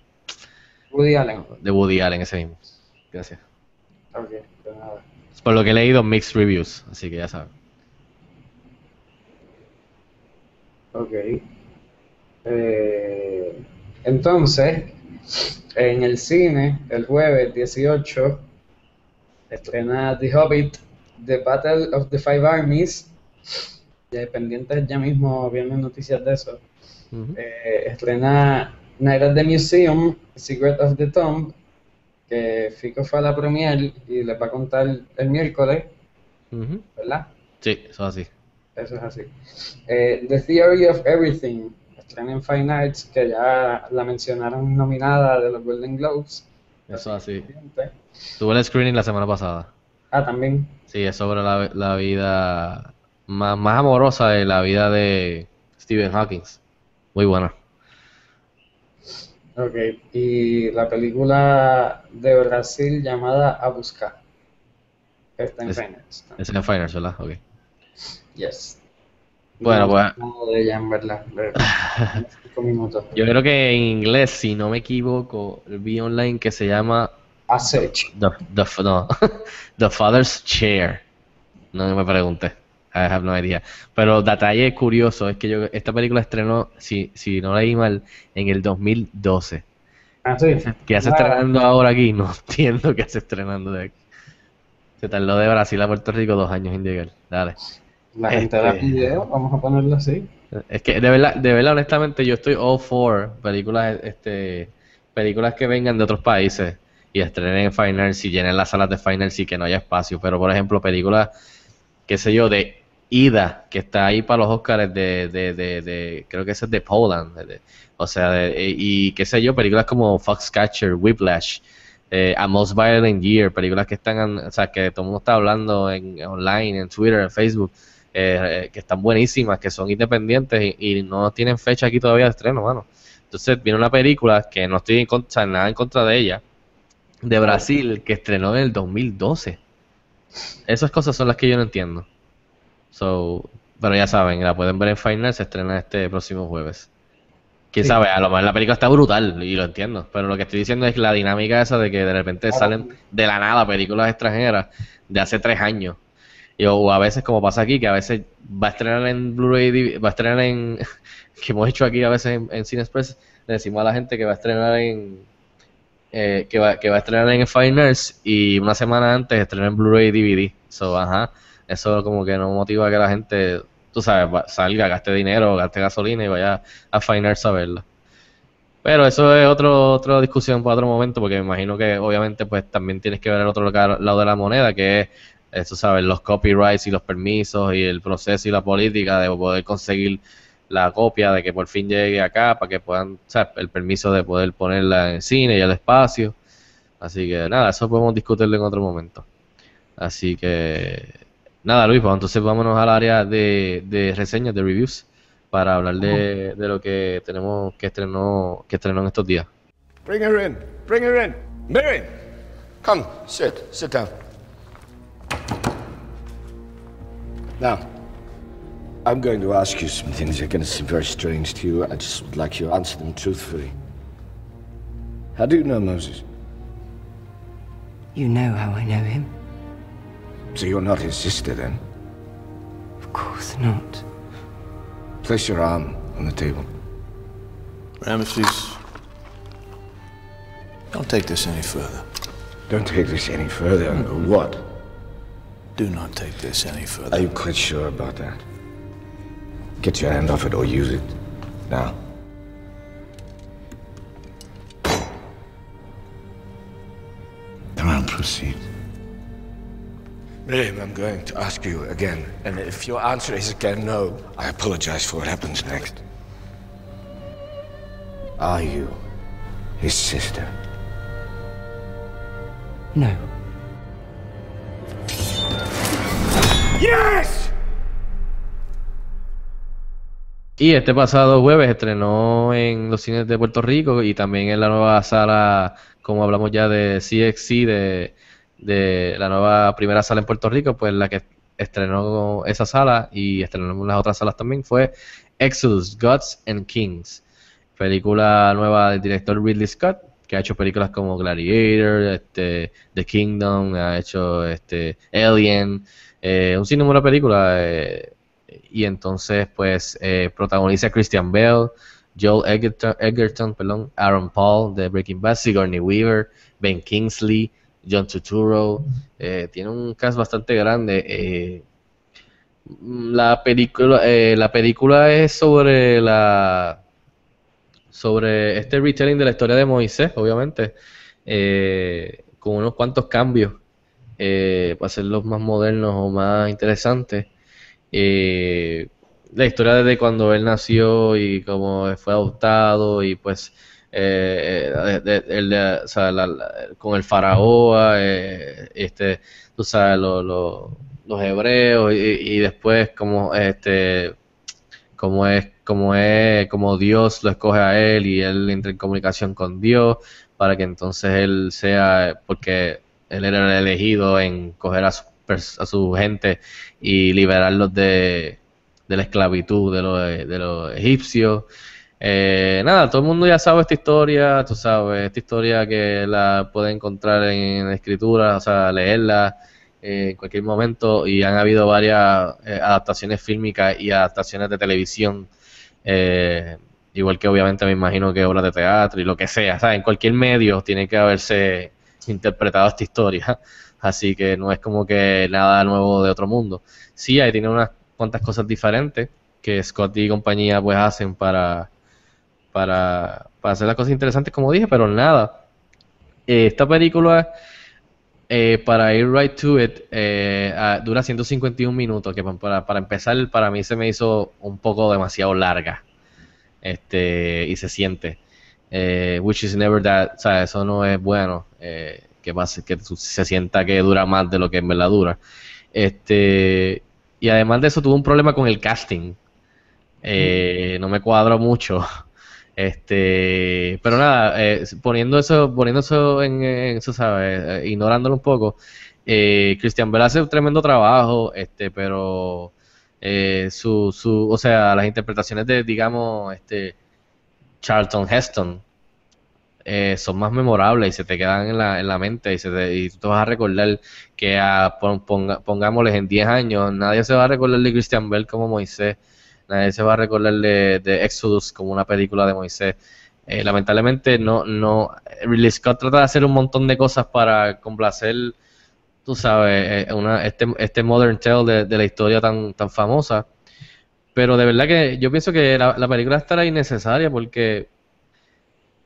Speaker 4: Woody Allen.
Speaker 3: de Woody Allen, ese mismo. Gracias.
Speaker 4: Ok, de nada.
Speaker 3: Por lo que he leído, mixed reviews, así que ya saben.
Speaker 4: Ok. Eh, entonces, en el cine, el jueves 18, estrena The Hobbit, The Battle of the Five Armies. Ya pendientes ya mismo vienen noticias de eso. Eh, estrena Night at the Museum, Secret of the Tomb, que Fico fue a la premiere y les va a contar el miércoles. ¿verdad?
Speaker 3: Sí, eso es así.
Speaker 4: Eso es así. Eh, The Theory of Everything, estrena en Fine Arts, que ya la mencionaron nominada de los Golden Globes.
Speaker 3: Eso es así. Tuve el screening la semana pasada.
Speaker 4: Ah, también.
Speaker 3: Sí, es sobre la, la vida más, más amorosa de la vida de Stephen Hawking. Muy buena.
Speaker 4: Ok. Y la película de Brasil llamada A Buscar. Está en
Speaker 3: Es-. Ese es en Finals, ¿verdad? Ok.
Speaker 4: Yes.
Speaker 3: Bueno,
Speaker 4: No,
Speaker 3: pues-
Speaker 4: no de ella, en verdad. de- (laughs) cinco minutos.
Speaker 3: Yo creo que en inglés, si no me equivoco, vi online que se llama. The, the, no, (laughs) The Father's Chair. No me pregunté. I have no idea. Pero detalle curioso es que yo esta película estrenó, si, si no leí mal, en el 2012.
Speaker 4: Ah, sí.
Speaker 3: ¿Qué hace
Speaker 4: Ah,
Speaker 3: estrenando ahora aquí? No (laughs) entiendo qué hace estrenando de aquí. Se tardó de Brasil a Puerto Rico dos años en llegar. Dale.
Speaker 4: La gente
Speaker 3: Este-
Speaker 4: pidió, vamos a ponerlo así.
Speaker 3: Es que de verdad, de verdad, honestamente, yo estoy all for películas, este, películas que vengan de otros países y estrenen en Finals y llenen las salas de Finals y que no haya espacio. Pero, por ejemplo, películas, qué sé yo, de Ida, que está ahí para los Oscars de, de, de, de- creo que ese es de Poland. o sea, y qué sé yo, películas como Foxcatcher, Whiplash, eh, A Most Violent Year, películas que están, o sea, que todo el mundo está hablando en online, en Twitter, en Facebook eh, eh, que están buenísimas, que son independientes y, y no tienen fecha aquí todavía de estreno, mano. Entonces viene una película que no estoy en contra, nada en contra de ella, de Brasil, que estrenó en el 2012. Esas cosas son las que yo no entiendo. So, pero ya saben, la pueden ver en Final, se estrena este próximo jueves. Quién sabe, a lo mejor la película está brutal y lo entiendo, pero lo que estoy diciendo es la dinámica esa de que de repente salen de la nada películas extranjeras de hace tres años. Y, o a veces, como pasa aquí, que a veces va a estrenar en Blu-ray, va a estrenar en, (laughs) que hemos hecho aquí a veces en, en Cine Express, le decimos a la gente que va a estrenar en, eh, que, va, que va a estrenar en Fine Arts y una semana antes estrena en Blu-ray DVD. So, ajá, eso como que no motiva que la gente, tú sabes, va- salga, gaste dinero, gaste gasolina y vaya a Fine Arts a verla. Pero eso es otro, otra discusión para otro momento, porque me imagino que obviamente pues también tienes que ver el otro lado de la moneda, que es, eso sabes, los copyrights y los permisos y el proceso y la política de poder conseguir la copia, de que por fin llegue acá, para que puedan, ¿sabes? el permiso de poder ponerla en cine y el espacio. Así que nada, eso podemos discutirlo en otro momento. Así que nada, Luis, pues entonces vámonos al área de, de reseñas, de reviews, para hablar de, de lo que tenemos que estrenó, que estrenó en estos días.
Speaker 5: Bring her in. Bring her in. Miriam, come, sit. Sit down. Now, I'm going to ask you some things. They're going to seem very strange to you. I just would like you to answer them truthfully. How do you know Moses?
Speaker 6: You know how I know him?
Speaker 5: So you're not his sister then?
Speaker 6: Of course not.
Speaker 5: Place your arm on the table.
Speaker 7: Ramesses, don't take this any further.
Speaker 5: Don't take this any further. What?
Speaker 7: Do not take this any further.
Speaker 5: Are you quite sure about that? Get your hand off it or use it. Now. Come on, proceed. Miriam, I'm going to ask you again, and if your answer is again no, I apologize for what happens next. Are you his sister?
Speaker 6: No.
Speaker 5: Yes!
Speaker 3: Y este pasado jueves estrenó en los cines de Puerto Rico y también en la nueva sala, como hablamos ya de CXC, de, de la nueva primera sala en Puerto Rico, pues la que estrenó esa sala y estrenó las otras salas también fue Exodus, Gods and Kings, película nueva del director Ridley Scott, que ha hecho películas como Gladiator, este, The Kingdom, ha hecho este, Alien, eh, un sinnúmero de películas. eh, y entonces pues eh, protagoniza Christian Bale, Joel Egerton, Egerton, perdón, Aaron Paul de Breaking Bad, Sigourney Weaver, Ben Kingsley, John Turturro, eh, tiene un cast bastante grande. eh, la película, eh, la película es sobre la sobre este retelling de la historia de Moisés, obviamente, eh, con unos cuantos cambios para hacerlos más modernos o más interesantes. La historia desde cuando él nació y cómo fue adoptado y pues eh, eh, de- de- de- con el faraón, eh, este, tú sabes, lo- lo- los hebreos y, y después como este como es como es como Dios lo escoge a él y él entra en comunicación con Dios para que entonces él sea porque él era el elegido en coger a su, a su gente y liberarlos de, de la esclavitud de los, de los egipcios. Eh, nada, todo el mundo ya sabe esta historia, tú sabes, esta historia que la puede encontrar en, escritura, o sea, leerla eh, en cualquier momento y han habido varias eh, adaptaciones fílmicas y adaptaciones de televisión, eh, igual que obviamente me imagino que obras de teatro y lo que sea, ¿sabes? En cualquier medio tiene que haberse interpretado esta historia, (laughs) así que no es como que nada nuevo de otro mundo. Sí, ahí tiene unas cuantas cosas diferentes que Scott y compañía pues hacen para, para, para hacer las cosas interesantes como dije, pero nada. Eh, esta película, eh, para ir right to it, eh, ah, dura 151 minutos, que pa- para, para empezar para mí se me hizo un poco demasiado larga. Este, y se siente. Eh, which is never that, o sea, eso no es bueno. eh, que pase, que se sienta que dura más de lo que en verdad dura. Este, y además de eso tuve un problema con el casting. Eh, no me cuadro mucho. Este, pero nada, eh, poniendo eso, poniendo eso en, eso, ¿sabes? Eh, ignorándolo un poco. eh, Christian Bale hace un tremendo trabajo, este, pero eh, su, su, o sea, las interpretaciones de, digamos, este Charlton Heston son más memorables y se te quedan en la, en la mente y, se te, y tú te vas a recordar que a, pon- ponga- pongámosles en 10 años, nadie se va a recordar de Christian Bell como Moisés, nadie se va a recordar de, de Exodus como una película de Moisés. Eh, lamentablemente no, no, Ridley Scott trata de hacer un montón de cosas para complacer, tú sabes, eh, una, este, este modern tale de, de la historia tan, tan famosa. Pero de verdad que yo pienso que la, la película estará innecesaria porque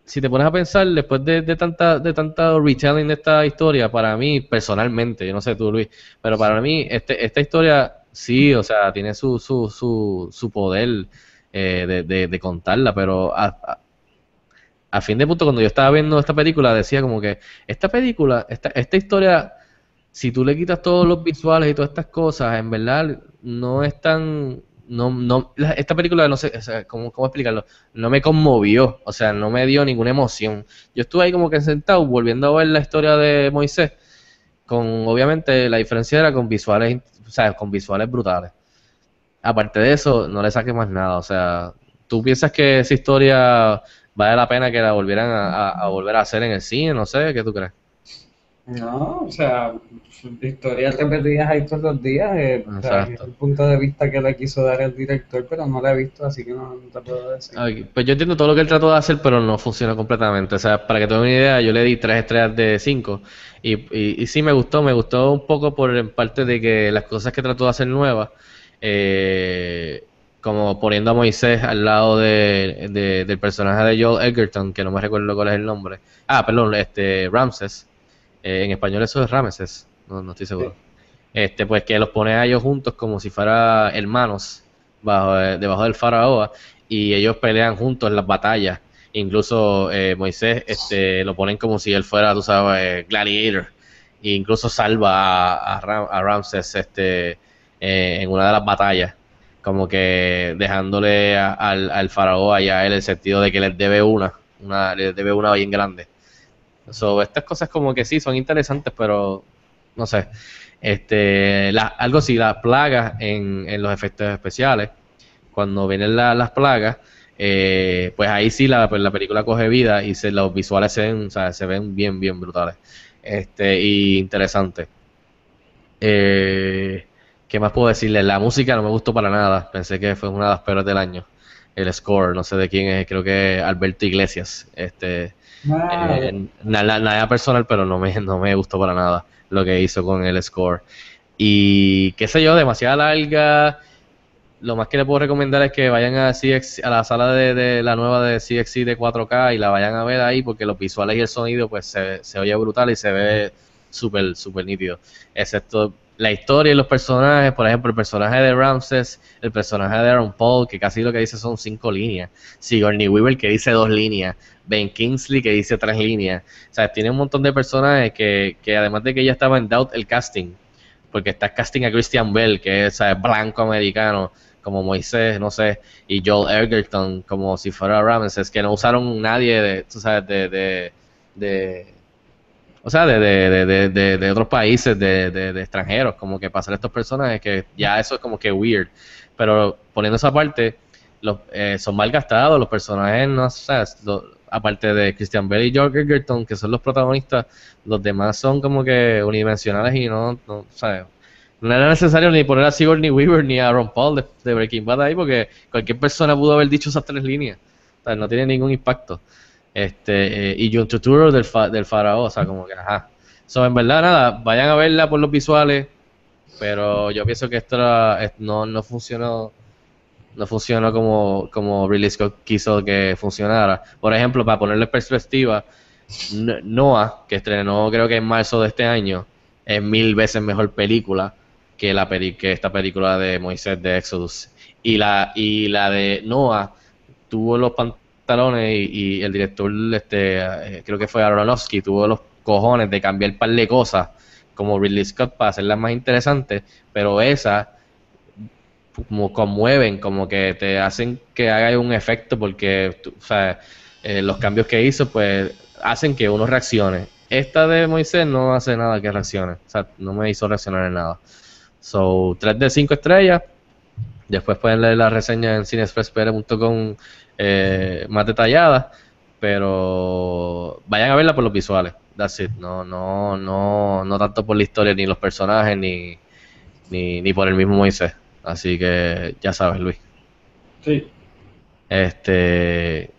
Speaker 3: si te pones a pensar, después de, de tanta, de tanta retelling de esta historia, para mí, personalmente, yo no sé tú, Luis, pero para mí, este, esta historia sí, o sea, tiene su, su, su, su poder eh, de, de, contarla, pero a, a, a fin de punto, cuando yo estaba viendo esta película, decía como que esta película, esta, esta historia, si tú le quitas todos los visuales y todas estas cosas, en verdad no es tan... No, no, esta película, no sé, o sea, ¿cómo, cómo explicarlo? No me conmovió, o sea, no me dio ninguna emoción. Yo estuve ahí como que sentado, volviendo a ver la historia de Moisés, con, obviamente, la diferencia era con visuales, sea, con visuales brutales. Aparte de eso, no le saques más nada, o sea, ¿tú piensas que esa historia vale la pena que la volvieran a, a- a volver a hacer en el cine? No sé, ¿qué tú crees?
Speaker 4: No, o sea, historias repetidas ahí todos los días. eh, o sea, es el punto de vista que le quiso dar el director, pero no la he visto, así que no, no te puedo decir.
Speaker 3: Pues yo entiendo todo lo que él trató de hacer, pero no funcionó completamente. O sea, para que te den una idea, yo le di tres estrellas de cinco. Y, y, y sí me gustó, me gustó un poco por en parte de que las cosas que trató de hacer nuevas, eh, como poniendo a Moisés al lado de, de- del personaje de Joel Edgerton, que no me recuerdo cuál es el nombre. Ah, perdón, este Ramses. Eh, en español eso es Rameses, no, no estoy seguro. Este, pues que los pone a ellos juntos como si fueran hermanos bajo, eh, debajo del faraón y ellos pelean juntos en las batallas. Incluso eh, Moisés este, lo ponen como si él fuera, tú sabes, gladiator. E incluso salva a, a, Ram- a Ramses este, eh, en una de las batallas. Como que dejándole a- al, al faraón y a él el sentido de que les debe una, una les debe una bien grande. So, estas cosas como que sí son interesantes, pero no sé. Este, la- algo así, las plagas en, en los efectos especiales, cuando vienen la- las plagas, eh, pues ahí sí la, pues la película coge vida y se, los visuales se ven, o sea, se ven bien, bien brutales. Este, y interesantes. Eh, ¿qué más puedo decirle? La música no me gustó para nada. Pensé que fue una de las peores del año. El score, no sé de quién es, creo que Alberto Iglesias. Este, Eh, nada, personal, pero no me, no me gustó para nada lo que hizo con el score. Y qué sé yo, demasiada larga. Lo más que le puedo recomendar es que vayan a, CX, a la sala de, de la nueva de CXC de 4K y la vayan a ver ahí porque los visuales y el sonido pues se, se oye brutal y se ve súper, súper nítido. Excepto la historia y los personajes, por ejemplo, el personaje de Ramses, el personaje de Aaron Paul, que casi lo que dice son cinco líneas. Sigourney Weaver, que dice dos líneas. Ben Kingsley, que dice tres líneas. O sea, tiene un montón de personajes que, que además de que ella estaba en doubt el casting, porque está casting a Christian Bell, que es ¿sabes? blanco americano, como Moisés, no sé, y Joel Edgerton, como si fuera Ramses, que no usaron nadie de, tú sabes, de, de, de o sea, de, de, de, de, otros países, de, de, de extranjeros, como que pasar estos personajes, que ya eso es como que weird. Pero poniendo esa parte, los, eh, son mal gastados, los personajes, no sé, lo- aparte de Christian Bale y George Egerton, que son los protagonistas, los demás son como que unidimensionales y no, no ¿sabes? No era necesario ni poner a Sigourney Weaver ni a Ron Paul de Breaking Bad ahí, porque cualquier persona pudo haber dicho esas tres líneas. O sea, no tiene ningún impacto. Este, eh, y John Turturro del, fa- del faraón, o sea, como que, ajá. So, en verdad, nada, vayan a verla por los visuales, pero yo pienso que esto no, no funcionó no funcionó como, como Ridley Scott quiso que funcionara. Por ejemplo, para ponerle perspectiva, Noah, que estrenó creo que en marzo de este año, es mil veces mejor película que la que esta película de Moisés de Exodus. Y la, y la de Noah tuvo los y, el director, este, eh, creo que fue Aronofsky, tuvo los cojones de cambiar un par de cosas como Ridley Scott para hacerlas más interesantes, pero esa como conmueven, como que te hacen que haga un efecto porque eh, los cambios que hizo pues hacen que uno reaccione. Esta de Moisés no hace nada que reaccione, no me hizo reaccionar en nada. So, 3 de 5 estrellas, Después pueden leer la reseña en cineexpresspr.com eh, más detallada, pero vayan a verla por los visuales. That's it. No, no, no, no tanto por la historia, ni los personajes, ni, ni, ni por el mismo Moisés. Así que ya sabes, Luis.
Speaker 4: Sí.
Speaker 3: Este.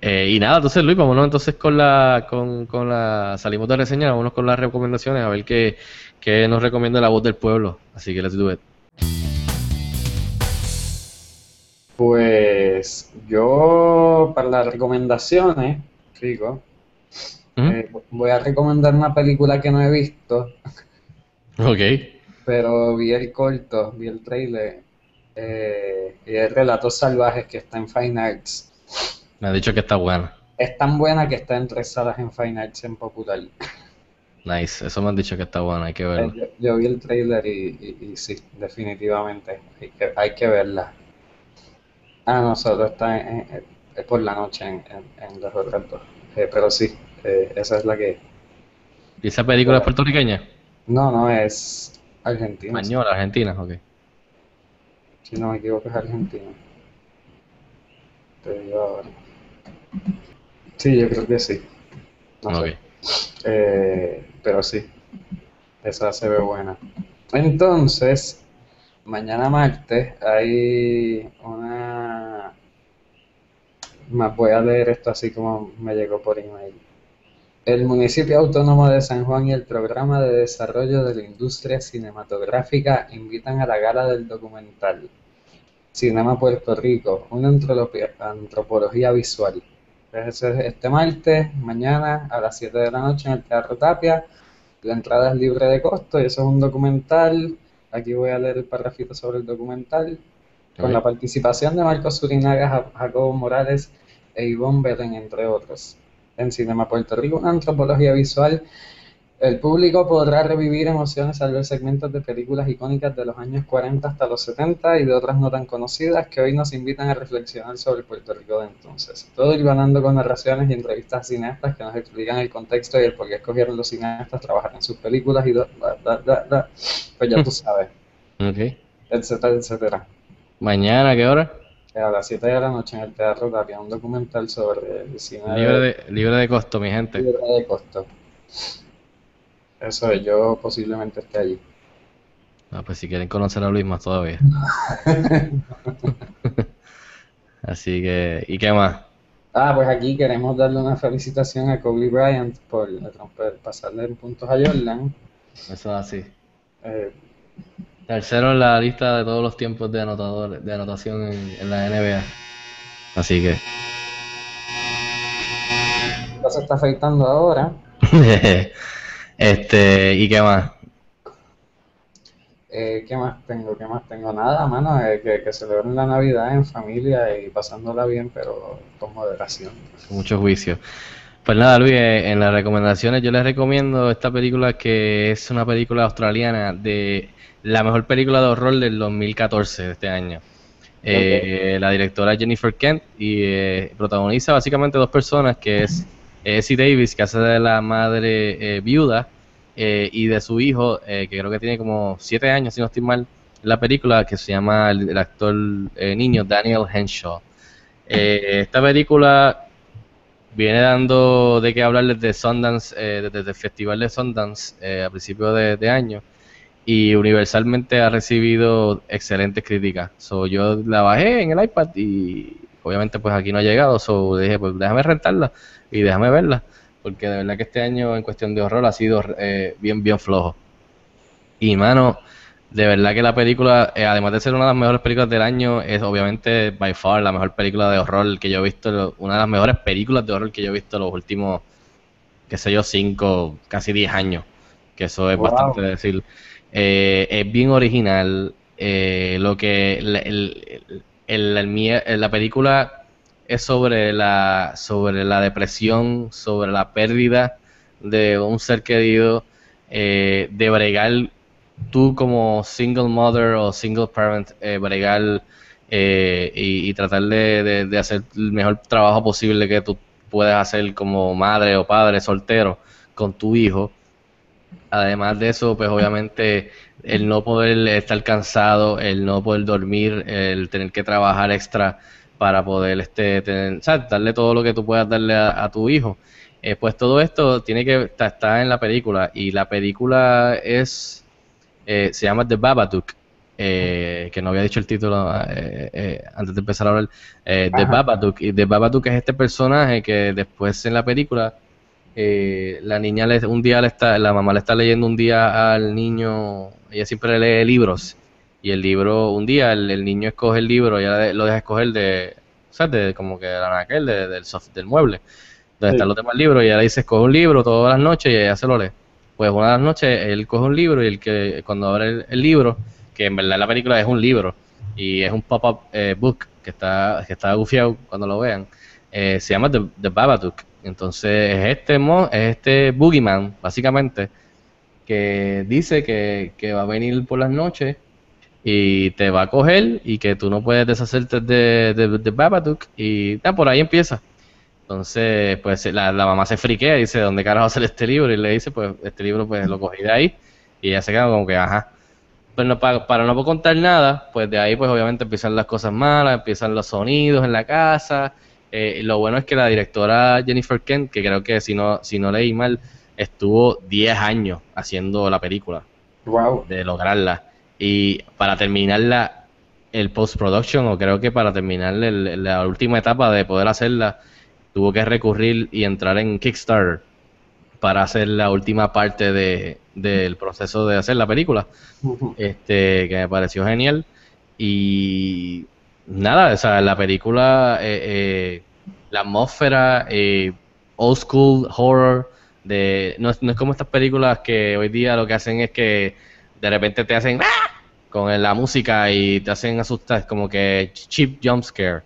Speaker 3: eh, y nada, entonces Luis, vámonos entonces con la, con, con la, salimos de reseña, vámonos con las recomendaciones, a ver qué, qué nos recomienda la voz del pueblo. Así que let's do it.
Speaker 4: Pues yo, para las recomendaciones, Rico,
Speaker 3: Ujú.
Speaker 4: eh, voy a recomendar una película que no he visto,
Speaker 3: Ok.
Speaker 4: pero vi el corto, vi el trailer, eh, y es Relatos Salvajes que está en Fine Arts.
Speaker 3: Me ha dicho que está buena.
Speaker 4: Es tan buena que está en tres salas en Fine Arts en Popular.
Speaker 3: Nice, eso me han dicho que está buena, hay que
Speaker 4: Eh,
Speaker 3: verlo.
Speaker 4: Yo, yo vi el trailer y, y- y sí, definitivamente, hay que, hay que verla. Ah, no, solo está en- en- es por la noche en, en, los otros dos. Eh, pero sí, eh, esa es la que...
Speaker 3: ¿Y esa película es puertorriqueña?
Speaker 4: No, no, es argentina.
Speaker 3: Española, argentina, ok.
Speaker 4: Si no me equivoco, es argentina. Te digo ahora. Sí, yo creo que sí. No sé. Eh, pero sí, esa se ve buena. Entonces, mañana martes hay una... Más voy a leer esto así como me llegó por email. El municipio autónomo de San Juan y el programa de desarrollo de la industria cinematográfica invitan a la gala del documental Cinema Puerto Rico, una antropología visual. Ese es este martes, mañana a las 7 de la noche en el Teatro Tapia. La entrada es libre de costo y eso es un documental. Aquí voy a leer el parrafito sobre el documental. Con la participación de Marcos Surinaga, Ja- Jacobo Morales e Ivonne Belén, entre otros. En Cinema Puerto Rico, una antropología visual. El público podrá revivir emociones al ver segmentos de películas icónicas de los años 40 hasta los 70 y de otras no tan conocidas que hoy nos invitan a reflexionar sobre el Puerto Rico de entonces. Todo ir ganando con narraciones y entrevistas a cineastas que nos explican el contexto y el por qué escogieron los cineastas trabajar en sus películas y da, da, da, pues ya tú (laughs) sabes,
Speaker 3: Ok.
Speaker 4: etcétera, etcétera.
Speaker 3: Mañana, ¿a qué hora?
Speaker 4: A las 7 de la noche en el Teatro Tapia, un documental sobre el cine
Speaker 3: Libre de, libre de costo, mi gente.
Speaker 4: libre de costo. Eso es, yo posiblemente esté allí.
Speaker 3: Ah, pues si quieren conocer a Luis más todavía. (laughs) Así que, ¿y qué más?
Speaker 4: Ah, pues aquí queremos darle una felicitación a Kobe Bryant por romper, pasarle en puntos a Jordan.
Speaker 3: Eso es así.
Speaker 4: Eh,
Speaker 3: Tercero en la lista de todos los tiempos de anotadores, de anotación en, en la NBA. Así que.
Speaker 4: ya se está afeitando ahora. (laughs)
Speaker 3: este, ¿y qué más?
Speaker 4: Eh, ¿qué más tengo? ¿Qué más tengo? Nada, mano, eh, que, que celebren la Navidad en familia y pasándola bien, pero con moderación.
Speaker 3: Con mucho juicio. Pues nada, Luis, eh, en las recomendaciones yo les recomiendo esta película que es una película australiana de la mejor película de horror del 2014 de este año. Eh, la directora Jennifer Kent y eh, protagoniza básicamente dos personas que es Essie Davis, que hace de la madre eh, viuda eh, y de su hijo, eh, que creo que tiene como siete años, si no estoy mal, la película, que se llama el, actor niño Daniel Henshaw. Esta película viene dando de qué hablar desde Sundance, desde el Festival de Sundance a principios de, de año y universalmente ha recibido excelentes críticas. So, yo la bajé en el iPad y obviamente pues aquí no ha llegado, so dije pues déjame rentarla y déjame verla, porque de verdad que este año en cuestión de horror ha sido eh, bien bien flojo. Y mano, de verdad que la película, eh, además de ser una de las mejores películas del año, es obviamente by far la mejor película de horror que yo he visto, una de las mejores películas de horror que yo he visto los últimos, qué sé yo, cinco, casi diez años, que eso es
Speaker 4: Wow.
Speaker 3: bastante decir. Eh, es bien original, eh, lo que el- el- la película es sobre la, sobre la depresión, sobre la pérdida de un ser querido, eh, de bregar tú como single mother o single parent, eh, bregar eh, y, tratar de- de hacer el mejor trabajo posible que tú puedes hacer como madre o padre soltero con tu hijo. Además de eso, pues obviamente el no poder estar cansado, el no poder dormir, el tener que trabajar extra para poder este, tener, o sea, darle todo lo que tú puedas darle a, a tu hijo. Eh, pues todo esto tiene que está, está en la película y la película es eh, se llama The Babadook, eh, que no había dicho el título eh, eh, antes de empezar a hablar. Eh, The. Babadook y The Babadook es este personaje que después en la película eh, la niña le, un día le está, la mamá le está leyendo un día al niño, ella siempre lee libros y el libro, un día el, el niño escoge el libro, ella de- lo deja escoger de, o sea, de como que el anaquel de- del, soft- del mueble, donde
Speaker 4: Sí.
Speaker 3: están los demás libros y ella le dice escoge un libro todas las noches y ella se lo lee. Pues una de las noches él coge un libro y el que cuando abre el, el libro, que en verdad la película es un libro y es un pop-up eh, book que está, que está gufiado cuando lo vean, eh, se llama The, The Babadook. Entonces es este, mo- es este Boogeyman, básicamente, que dice que, que va a venir por las noches y te va a coger y que tú no puedes deshacerte de, de, de Babadook y ah, por ahí empieza. Entonces, pues la, la mamá se friquea y dice, ¿dónde carajo hacer este libro? Y le dice, pues este libro pues lo cogí de ahí y ella se queda como que, ajá. Pues no, para, para no contar nada, pues de ahí pues obviamente empiezan las cosas malas, empiezan los sonidos en la casa. Eh, lo bueno es que la directora Jennifer Kent, que creo que si no, si no leí mal, estuvo 10 años haciendo la película
Speaker 4: Wow.
Speaker 3: de lograrla. Y para terminarla, el post-production, o creo que para terminar el- la última etapa de poder hacerla, tuvo que recurrir y entrar en Kickstarter para hacer la última parte de, del proceso de hacer la película. Este, que me pareció genial. Y nada, o sea, la película, eh, eh, la atmósfera, eh, old school horror, de, no, es- no es como estas películas que hoy día lo que hacen es que de repente te hacen ¡ah! con la música y te hacen asustar, como que cheap jump scare.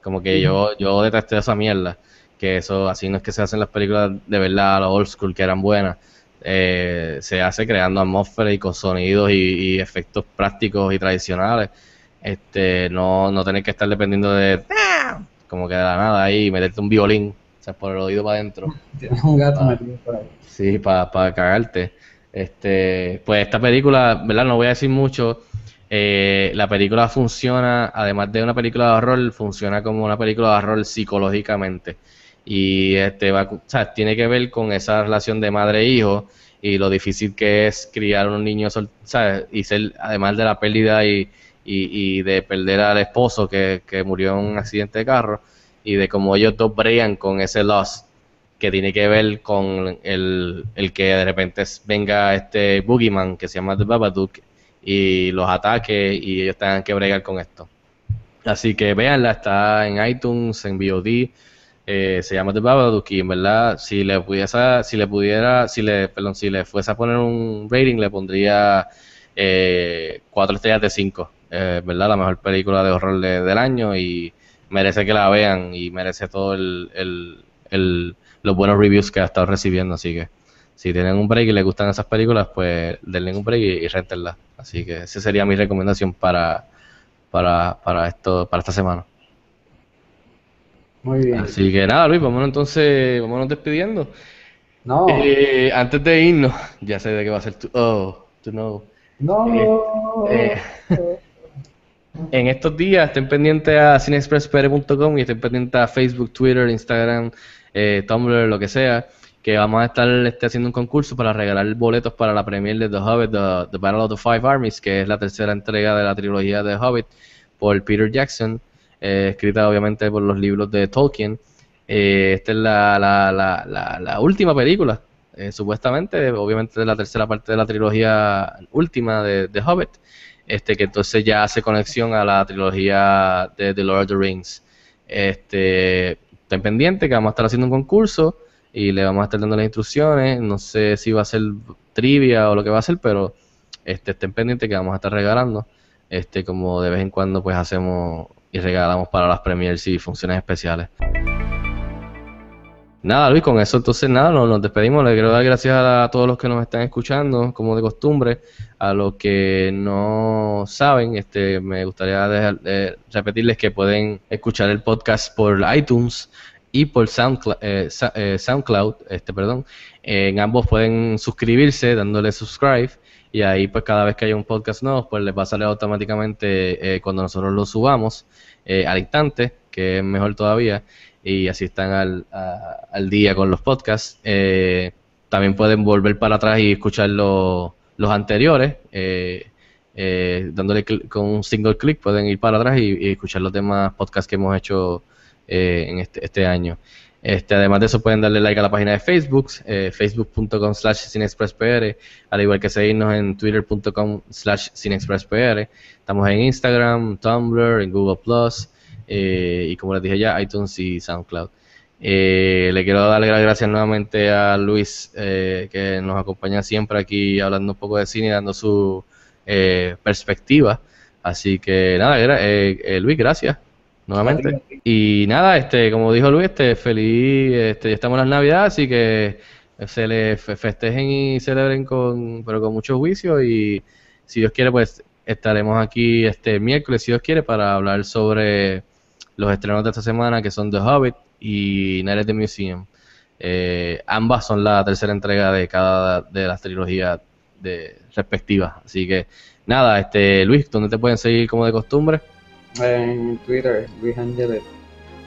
Speaker 3: Como que yo, yo detesté esa mierda. Que eso, así no es que se hacen las películas de verdad, las old school, que eran buenas. Eh, se hace creando atmósfera y con sonidos y, y efectos prácticos y tradicionales. Este, no, no tener que estar dependiendo de ¡ah! como que de la nada ahí meterte un violín, o sea, por el oído para adentro. (laughs)
Speaker 4: Tienes un gato
Speaker 3: Ah.
Speaker 4: metido por ahí.
Speaker 3: Sí, para cagarte. Este, pues esta película, ¿verdad? No voy a decir mucho. Eh, la película funciona, además de una película de horror, funciona como una película de horror psicológicamente. Y este va, o sea, tiene que ver con esa relación de madre e hijo y lo difícil que es criar un niño, sol- ¿sabes? Y ser, además de la pérdida y, y, de perder al esposo que, que murió en un accidente de carro y de cómo ellos dos bregan con ese loss que tiene que ver con el, el que de repente venga este Boogeyman que se llama The Babadook y los ataque y ellos tengan que bregar con esto. Así que véanla, está en iTunes, en VOD, eh, se llama The Babadook y en verdad si le pudiese, si le pudiera, si le, perdón, si le fuese a poner un rating le pondría eh, cuatro estrellas de cinco. Eh, ¿verdad? La mejor película de horror de- del año y merece que la vean y merece todo el, el- el- los buenos reviews que ha estado recibiendo. Así que si tienen un break y les gustan esas películas, pues denle un break y, y. Así que esa sería mi recomendación para, para, para, esto, para esta semana.
Speaker 4: Muy bien.
Speaker 3: Así que nada, Luis, vámonos entonces, vámonos despidiendo.
Speaker 4: No,
Speaker 3: Eh, antes de irnos, (laughs) ya sé de qué va a ser tu... Oh, tu no.
Speaker 4: no.
Speaker 3: eh, En estos días estén pendientes a cineexpresspr.com y estén pendientes a Facebook, Twitter, Instagram, eh, Tumblr, lo que sea, que vamos a estar este, haciendo un concurso para regalar boletos para la premiere de The Hobbit, The, Battle of the Five Armies, que es la tercera entrega de la trilogía de The Hobbit por Peter Jackson, eh, escrita obviamente por los libros de Tolkien. Eh, esta es la, la, última película, supuestamente, obviamente la tercera parte de la trilogía última de The Hobbit este que entonces ya hace conexión a la trilogía de The Lord of the Rings. Este, estén pendientes que vamos a estar haciendo un concurso y le vamos a estar dando las instrucciones. No sé si va a ser trivia o lo que va a ser, pero este, estén pendientes que vamos a estar regalando. Este, como de vez en cuando pues hacemos y regalamos para las premiers y funciones especiales. Nada, Luis, con eso entonces nada, nos, despedimos. Le quiero dar gracias a, todos los que nos están escuchando, como de costumbre. A los que no saben, este, me gustaría dejar- eh, repetirles que pueden escuchar el podcast por iTunes y por SoundCloud, eh, eh, SoundCloud este, perdón. En ambos pueden suscribirse dándole subscribe y ahí pues cada vez que haya un podcast nuevo pues les va a salir automáticamente eh, cuando nosotros lo subamos eh, al instante, que es mejor todavía, y así están al, a- al día con los podcasts. Eh, también pueden volver para atrás y escuchar lo- los anteriores. eh, eh, dándole con un single click pueden ir para atrás y, escuchar los demás podcasts que hemos hecho eh, en este, este año. Este, además de eso pueden darle like a la página de Facebook, facebook.com slash cinexpresspr, al igual que seguirnos en twitter.com slash cinexpresspr. Estamos en Instagram, Tumblr, en Google Plus eh, y como les dije ya, iTunes y SoundCloud. Eh, le quiero darle las gracias nuevamente a Luis eh, que nos acompaña siempre aquí hablando un poco de cine y dando su eh, perspectiva. Así que nada, gra- eh, eh, Luis, gracias nuevamente. Y nada, este, como dijo Luis, este, feliz, este, ya estamos en las navidades, así que se le fe- festejen y celebren con, pero con mucho juicio y si Dios quiere, pues estaremos aquí este miércoles, si Dios quiere, para hablar sobre los estrenos de esta semana que son The Hobbit y Night at the Museum. Eh, ambas son la tercera entrega de cada de las trilogías de respectivas. Así que nada, este Luis, ¿dónde te pueden seguir como de costumbre?
Speaker 4: En Twitter, Luis Angelet.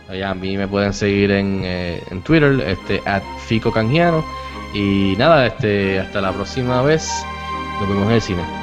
Speaker 3: A mí me pueden seguir en, eh, en Twitter, este, at Fico Canjiano. Y nada, este, hasta la próxima vez. Nos vemos en el cine.